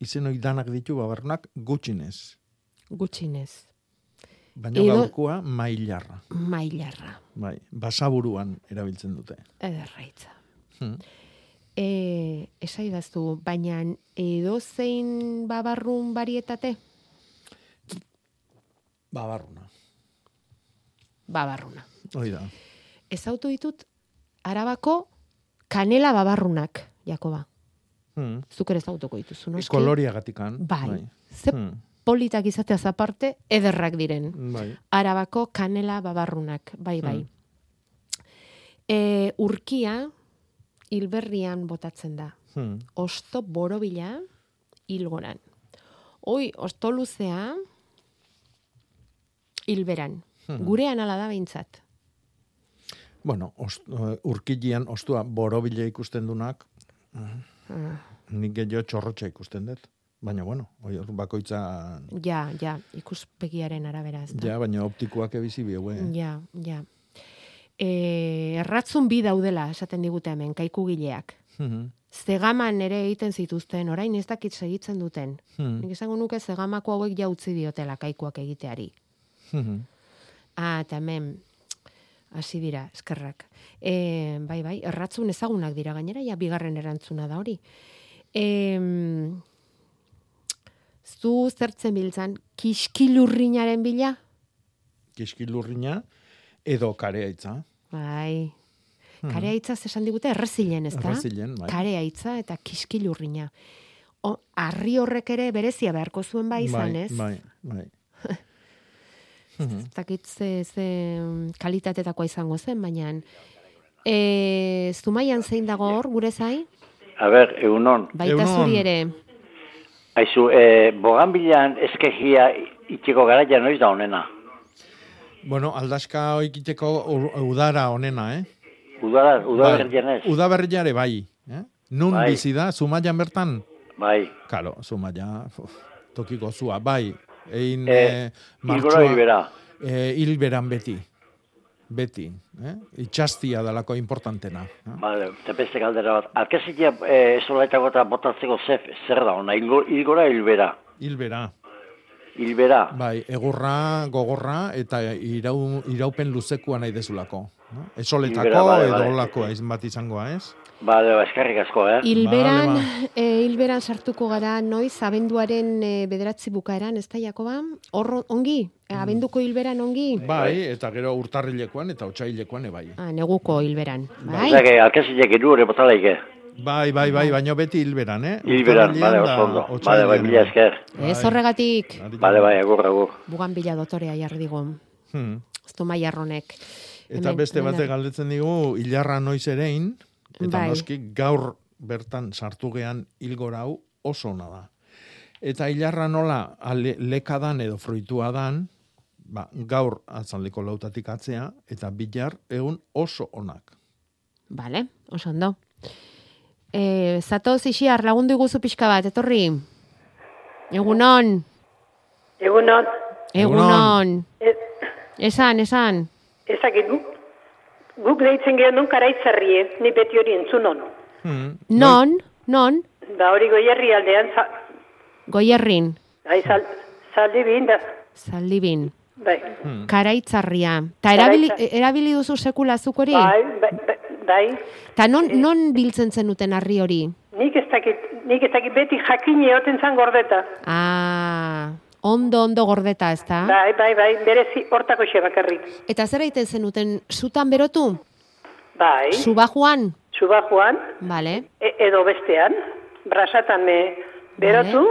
Izen hori danak ditu babarrunak gutxinez. Gutxinez. Baina Edo, gaurkoa mailarra. Mailarra. Bai, basaburuan erabiltzen dute. Ederraitza. Hmm. E, baina edo zein babarrun barietate? Babarruna. Babarruna. Hoi da. Ez ditut, arabako kanela babarrunak, Jakoba. Hmm. Zuk ere zautuko dituzu, noski? Koloria gatikan. Bai. bai. Ze hmm politak izatea zaparte, ederrak diren. Bai. Arabako kanela babarrunak, bai, bai. Hmm. E, urkia, hilberrian botatzen da. Hmm. Osto borobila, hilgoran. Oi, osto luzea, hilberan. Hmm. Gurean ala da behintzat. Bueno, ost, uh, urkilian ostua borobila ikusten dunak, uh, nik gehiago txorrotxa ikusten dut. Baina, bueno, oi, bakoitza... Ja, ja, ikuspegiaren arabera, ez da. Ja, baina optikoak ebizi bi, eh? Ja, ja. E, erratzun bi daudela, esaten digute hemen, kaiku gileak. Zegaman ere egiten zituzten, orain ez dakit segitzen duten. Hmm. Nik esango nuke zegamako hauek jautzi diotela kaikuak egiteari. Hmm. ah, eta hemen, hasi dira, eskerrak. E, bai, bai, erratzun ezagunak dira gainera, ja, bigarren erantzuna da hori. E, zu zertzen biltzan, kiskilurrinaren bila? Kiskilurrina edo kareaitza. Bai. Mhm. Kareaitza esan digute errezilen, ez da? Errezilen, bai. Kareaitza eta kiskilurrina. O, arri horrek ere berezia beharko zuen bai izan, ez? Bai, bai. Mhm. Ez dakit ze, ze kalitatetakoa izango zen, baina e, zumaian zein dago hor, gure zai? A ber, egunon. Baita zuri ere. Aizu, e, boganbilan eskegia itxeko garaia noiz da honena? Bueno, aldaska oikiteko udara onena, eh? Udara, udaberrian ez? Udaberriare bai. Eh? Nun Bai. bizi da, Zumaian bertan? Bai. Kalo, Zumaia, uf, tokiko zua, bai. Ein, Eh, eh, hilbera. Eh, hilberan beti. Beti. Eh? Itxastia dalako importantena. Eh? Vale, eta beste galdera bat. Alkezia e, solaetako eta botatzeko zer, zer da ona? Hilgo- Hilgora hilbera? Hilbera. Hilbera. Bai, egurra, gogorra eta irau, iraupen luzekua nahi dezulako. No? Esoletako bale, edo bale. olako aiz bat izangoa, ez? Bale, ba, eskerrik asko, eh? Hilberan, Bale, ba. e, hilberan sartuko gara noiz, abenduaren e, bederatzi bukaeran, ez da, Jakoba? Hor, ongi? E, abenduko hilberan ongi? Bai, eta gero urtarrilekoan eta otsailekoan ebai. Ah, neguko hilberan. Bai? Osea, que alkezia giru hori botalaike. Bai, bai, bai, baino beti hilberan, eh? Hilberan, bale, ondo. Bale, bai, mila esker. Ez horregatik, Bale, bai, agur, agur. bugan bila dotorea jarri digu. Hmm. Ez du maiarronek. Eta beste batek ar- galdetzen digu, hilarra noiz erein, eta Bai. noski gaur bertan sartu gean hilgora hau oso ona da. Eta hilarra nola ale, lekadan edo fruitua dan, ba, gaur atzaldeko lautatik atzea, eta bilar egun oso onak. Bale, oso ondo. E, zatoz isiar, lagundu iguzu pixka bat, etorri. Egunon, Egunon, egunon. e, Esan, esan. ezakit guk, deitzen gehan nun karaitzarrie, ni beti hori entzunon. Hmm. Non, non, Da hori goierri aldean, za, goierrin, bai, zal, zaldi bin, da, zaldibin, bai. karaitzarria. Ta erabili, Karaitza- erabili duzu sekula zuk hori? Bai, bai, bai, bai. Ta non, non biltzen zenuten harri hori? Nik ez dakit, nik ez dakit beti jakine egoten zan gordeta. Ah, ondo, ondo gordeta, ez da? Bai, bai, bai, berezi hortako xe bakarrik. Eta zer egiten zenuten, zutan berotu? Bai, Suba joan? suba joan, Bale, e, edo bestean, brasatan me berotu,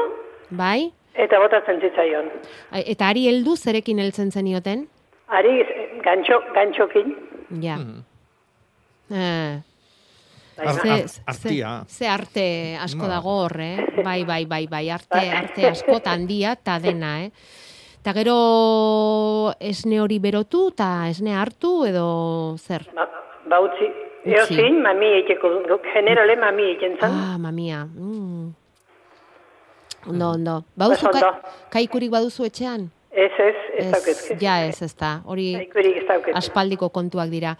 bai? eta botatzen zitzaion. Ai, Eta ari heldu zerekin heltzen zenioten? Ari, eh, gantxo, gantxokin, Ja. Eh, Bai, Ar- ze, ar- ze- artia. ze arte asko Ba. dago hor, eh? Bai, bai, bai, bai, arte, arte asko ta handia eta dena, eh? Ta gero esne hori berotu eta esne hartu edo zer? Ba, ba utzi. Eo zin, mami eiteko, generale mami eiten zan. Ah, mamia. Mm. Ondo, ondo. Baduzu Oso ka, kaikurik baduzu etxean? Ez, ez, ez dauket. ja ez, ez da. Hori Kaikurik ez aspaldiko kontuak dira.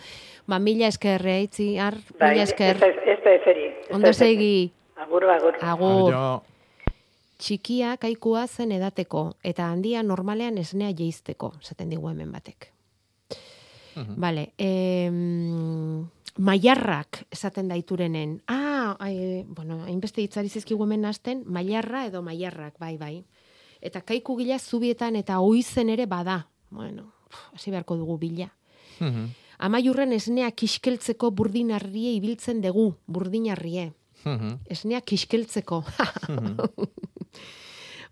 Ba, mila esker, eh, itzi, ar, Bai, mila ez, esker. ez, ez da ezeri. Ondo segi. Agur, agur. Agur. Txikia kaikua zen edateko, eta handia normalean esnea jeizteko, esaten digu hemen batek. Vale, em, maiarrak esaten daiturenen. Ah, ai, bueno, hainbeste hitzari zizkigu hemen hasten, maiarra edo maiarrak, bai, bai. Eta kaiku gila zubietan eta oizen ere bada. Bueno, hasi beharko dugu bila. Amaiurren esnea kiskeltzeko burdinarrie ibiltzen dugu, burdinarrie. Esnea kiskeltzeko.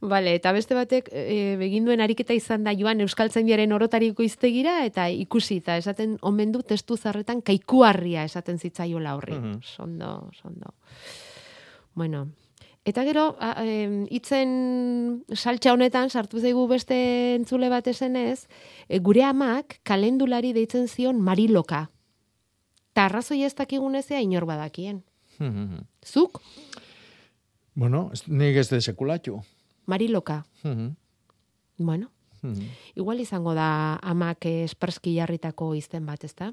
Vale, eta beste batek e, begin duen ariketa izan da joan Euskaltzaindiaren orotariko iztegira eta ikusi eta esaten omen du testu zarretan kaikuarria esaten zitzaiola horri. Mhm. Sondo, sondo. Bueno, eta gero hitzen saltxa honetan sartu zaigu beste entzule bat esenez, e, gure amak kalendulari deitzen zion mariloka. Ta arrazoi ez dakigunezea inor badakien. Zuk? Bueno, ez- nik ez de sekulatxu. Mariloka. Bueno, igual izango da amak espreski jarritako izten bat, ezta?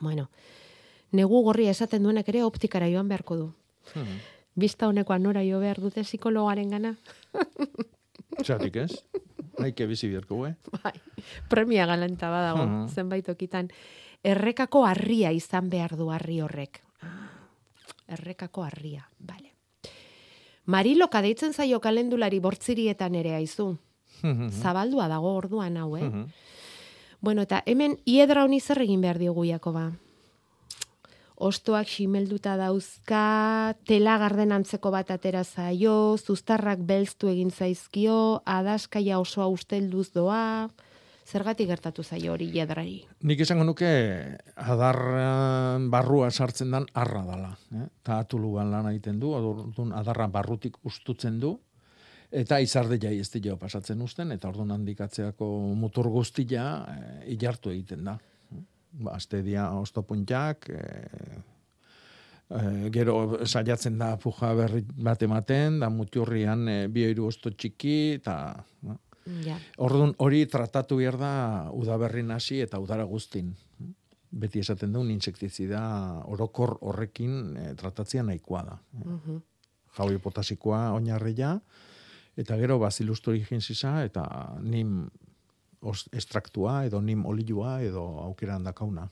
Bueno, negu gorria esaten duenak ere optikara joan beharko du. Bista honekoa nora jo behar dute psikologaren gana. Zergatik ez? Haike bizi biharko, eh? Bai, premia galanta badago, Mhm. zenbait okitan. Errekako harria izan behar du harri horrek. Ah, errekako harria, bale. Mariloka deitzen zaio kalendulari bortzirietan ere aizu. Zabaldua dago orduan hau, eh? Bueno, eta hemen iedra honi zer egin behar diogu Jakoba? Ostoak ximelduta dauzka, tela garden antzeko bat atera zaio, zuztarrak belztu egin zaizkio, adaskaia osoa ustelduz doa, zergatik gertatu zaio hori jedrari. Nik esango nuke adarran barrua sartzen dan arra dala. Eh? Ta atuluan lan egiten du, orduan adarra barrutik ustutzen du, eta izarde jai ez dio pasatzen usten, eta orduan handikatzeako mutur guztia e, ilartu egiten da. Ba, azte dia ostopuntak, e, e, gero saiatzen da puja berri bat ematen, da muturrian e, bioiru osto txiki, eta... No? Ja. Orduan hori tratatu behar da udaberrin hasi eta udara guztin. Beti esaten duen insektizida orokor horrekin e, tratatzea nahikoa da. Mhm. Jaui potasikoa oinarria eta gero basilus thuringiensis eta nim os, estraktua edo nim olioa edo aukeran dakauna.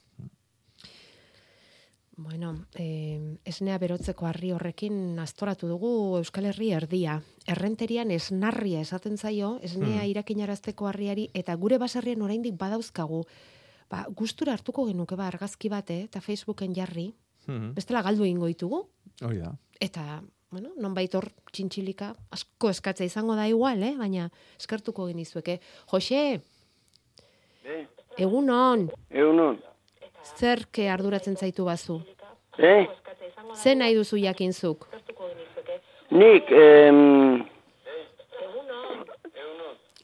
Bueno, eh, esnea berotzeko harri horrekin astoratu dugu Euskal Herri erdia. Errenterian esnarria esaten zaio, esnea Hmm. irakinarazteko harriari, eta gure baserrian oraindik badauzkagu. Ba, gustura hartuko genuke ba, argazki bate, eta Facebooken jarri, Mhm. bestela galdu ingo ditugu, Hori da. eta, bueno, nonbait hor txintxilika asko eskatza izango da igual, eh? baina eskartuko genizueke. Jose, Eh, egun on, egunon. zerke arduratzen zaitu bazu? Eh, Ze nahi duzu jakinzuk? nik, em,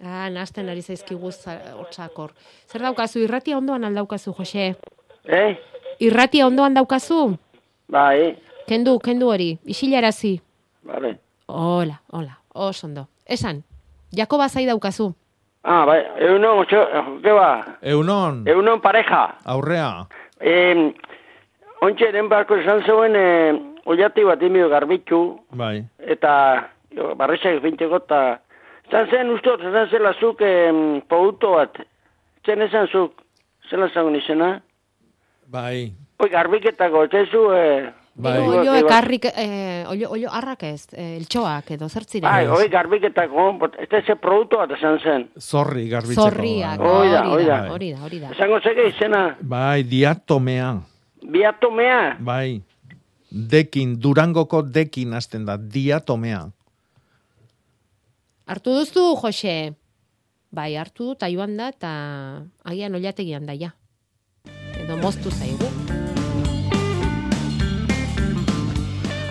Ah, nasten ari zaizkigu za- hotzakor. Zer daukazu, irratia ondoan aldaukazu, Jose? eh, Irratia ondoan daukazu? bai, Kendu, kendu hori, isilarazi. bale. Hola, hola, oso ondo. Esan, Jakoba zai daukazu. Ah, bai, egunon, ocho, ¿qué va? Eunon, Egunon pareja. aurrea. Eh, ontxe, den barko esan zeuen, eh, oiati bat imio garbitzu, Bai. eta jo, barrezak finteko, eta zan zen ustot, zan zela zuk eh, produktu bat, zen esan zuk, zela zango izena? Bai. Oi, garbiketako, txezu, eh, Bai. Oio ekarrik, eh, oio, oio arrak ez, eh, eltxoak edo zertzire. Bai, oi, garbiketako, bot, ez da ze produktu bat esan zen. Zorri garbitzeko. Zorriak, bai. Hori da, hori hori da, hori da, hori da. Esango zeke izena, Bai, diatomea. biatomea, Bai. Dekin, durangoko dekin hasten da, diatomea. Hartu duzu, Jose? Bai, hartu dut, joan da, eta agian oliategian da, ja. Edo moztu zaigu.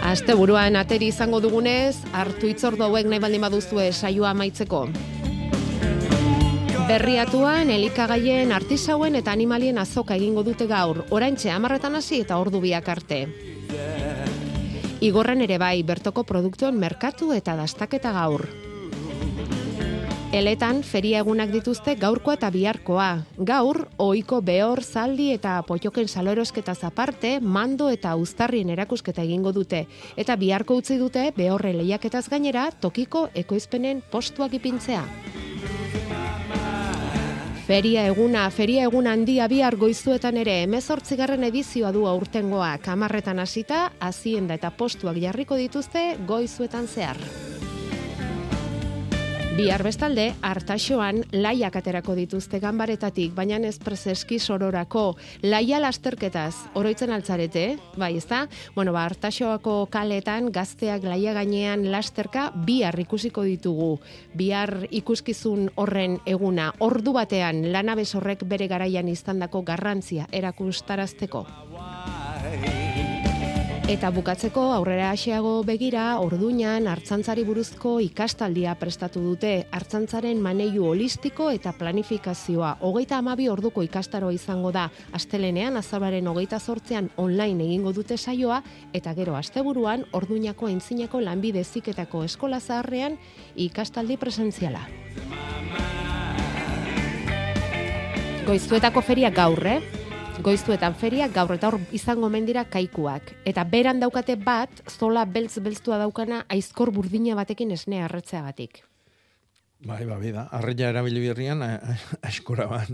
Aste buruan ateri izango dugunez, hartu itzordu hauek nahi baldin baduzue saioa amaitzeko. Berriatuan, elikagaien, artisauen eta animalien azoka egingo dute gaur, oraintxe amarretan hasi eta ordu biak arte. Igorren ere bai, bertoko produktuen merkatu eta dastaketa gaur. Eletan feria egunak dituzte gaurkoa eta biharkoa. Gaur, ohiko behor, zaldi eta potioken saloerosketa aparte, mando eta uztarrien erakusketa egingo dute. Eta biharko utzi dute behorre lehiaketaz gainera tokiko ekoizpenen postuak ipintzea. Feria eguna, feria egun handia bihar goizuetan ere, emezortzigarren edizioa du aurtengoak, amarretan hasita, hazienda eta postuak jarriko dituzte goizuetan zehar. Bihar bestalde, hartaxoan laiak aterako dituzte ganbaretatik, baina ez prezeski sororako. Laia lasterketaz, oroitzen altzarete, bai ezta? Bueno, ba, hartaxoako kaletan gazteak laia gainean lasterka bihar ikusiko ditugu. Bihar ikuskizun horren eguna, ordu batean lanabes horrek bere garaian izandako garrantzia erakustarazteko. Eta bukatzeko aurrera hasiago begira, orduñan hartzantzari buruzko ikastaldia prestatu dute. Hartzantzaren maneiu holistiko eta planifikazioa. Hogeita amabi orduko ikastaroa izango da. Astelenean, azabaren hogeita sortzean online egingo dute saioa, eta gero asteburuan orduñako aintzineko lanbide ziketako eskola zaharrean ikastaldi presentziala. Goizuetako feria gaur, eh? Goiztuetan feria gaur eta hor izango mendira kaikuak. Eta beran daukate bat, zola beltz belztua daukana aizkor burdina batekin esne arretzeagatik. Bai, ba, bida. Arreia erabili berrian, askora bat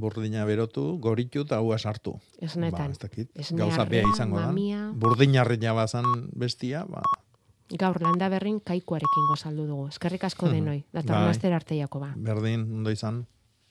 burdina berotu, goritu eta hua sartu. Esnetan. Ba, ez dakit. Esne Gauza bea izango da. Burdina arreia bazan bestia, ba, Gaur landa berrin kaikuarekin gozaldu dugu. Eskerrik asko denoi. Datorren Bai. arte Jakoba. Berdin, ondo izan.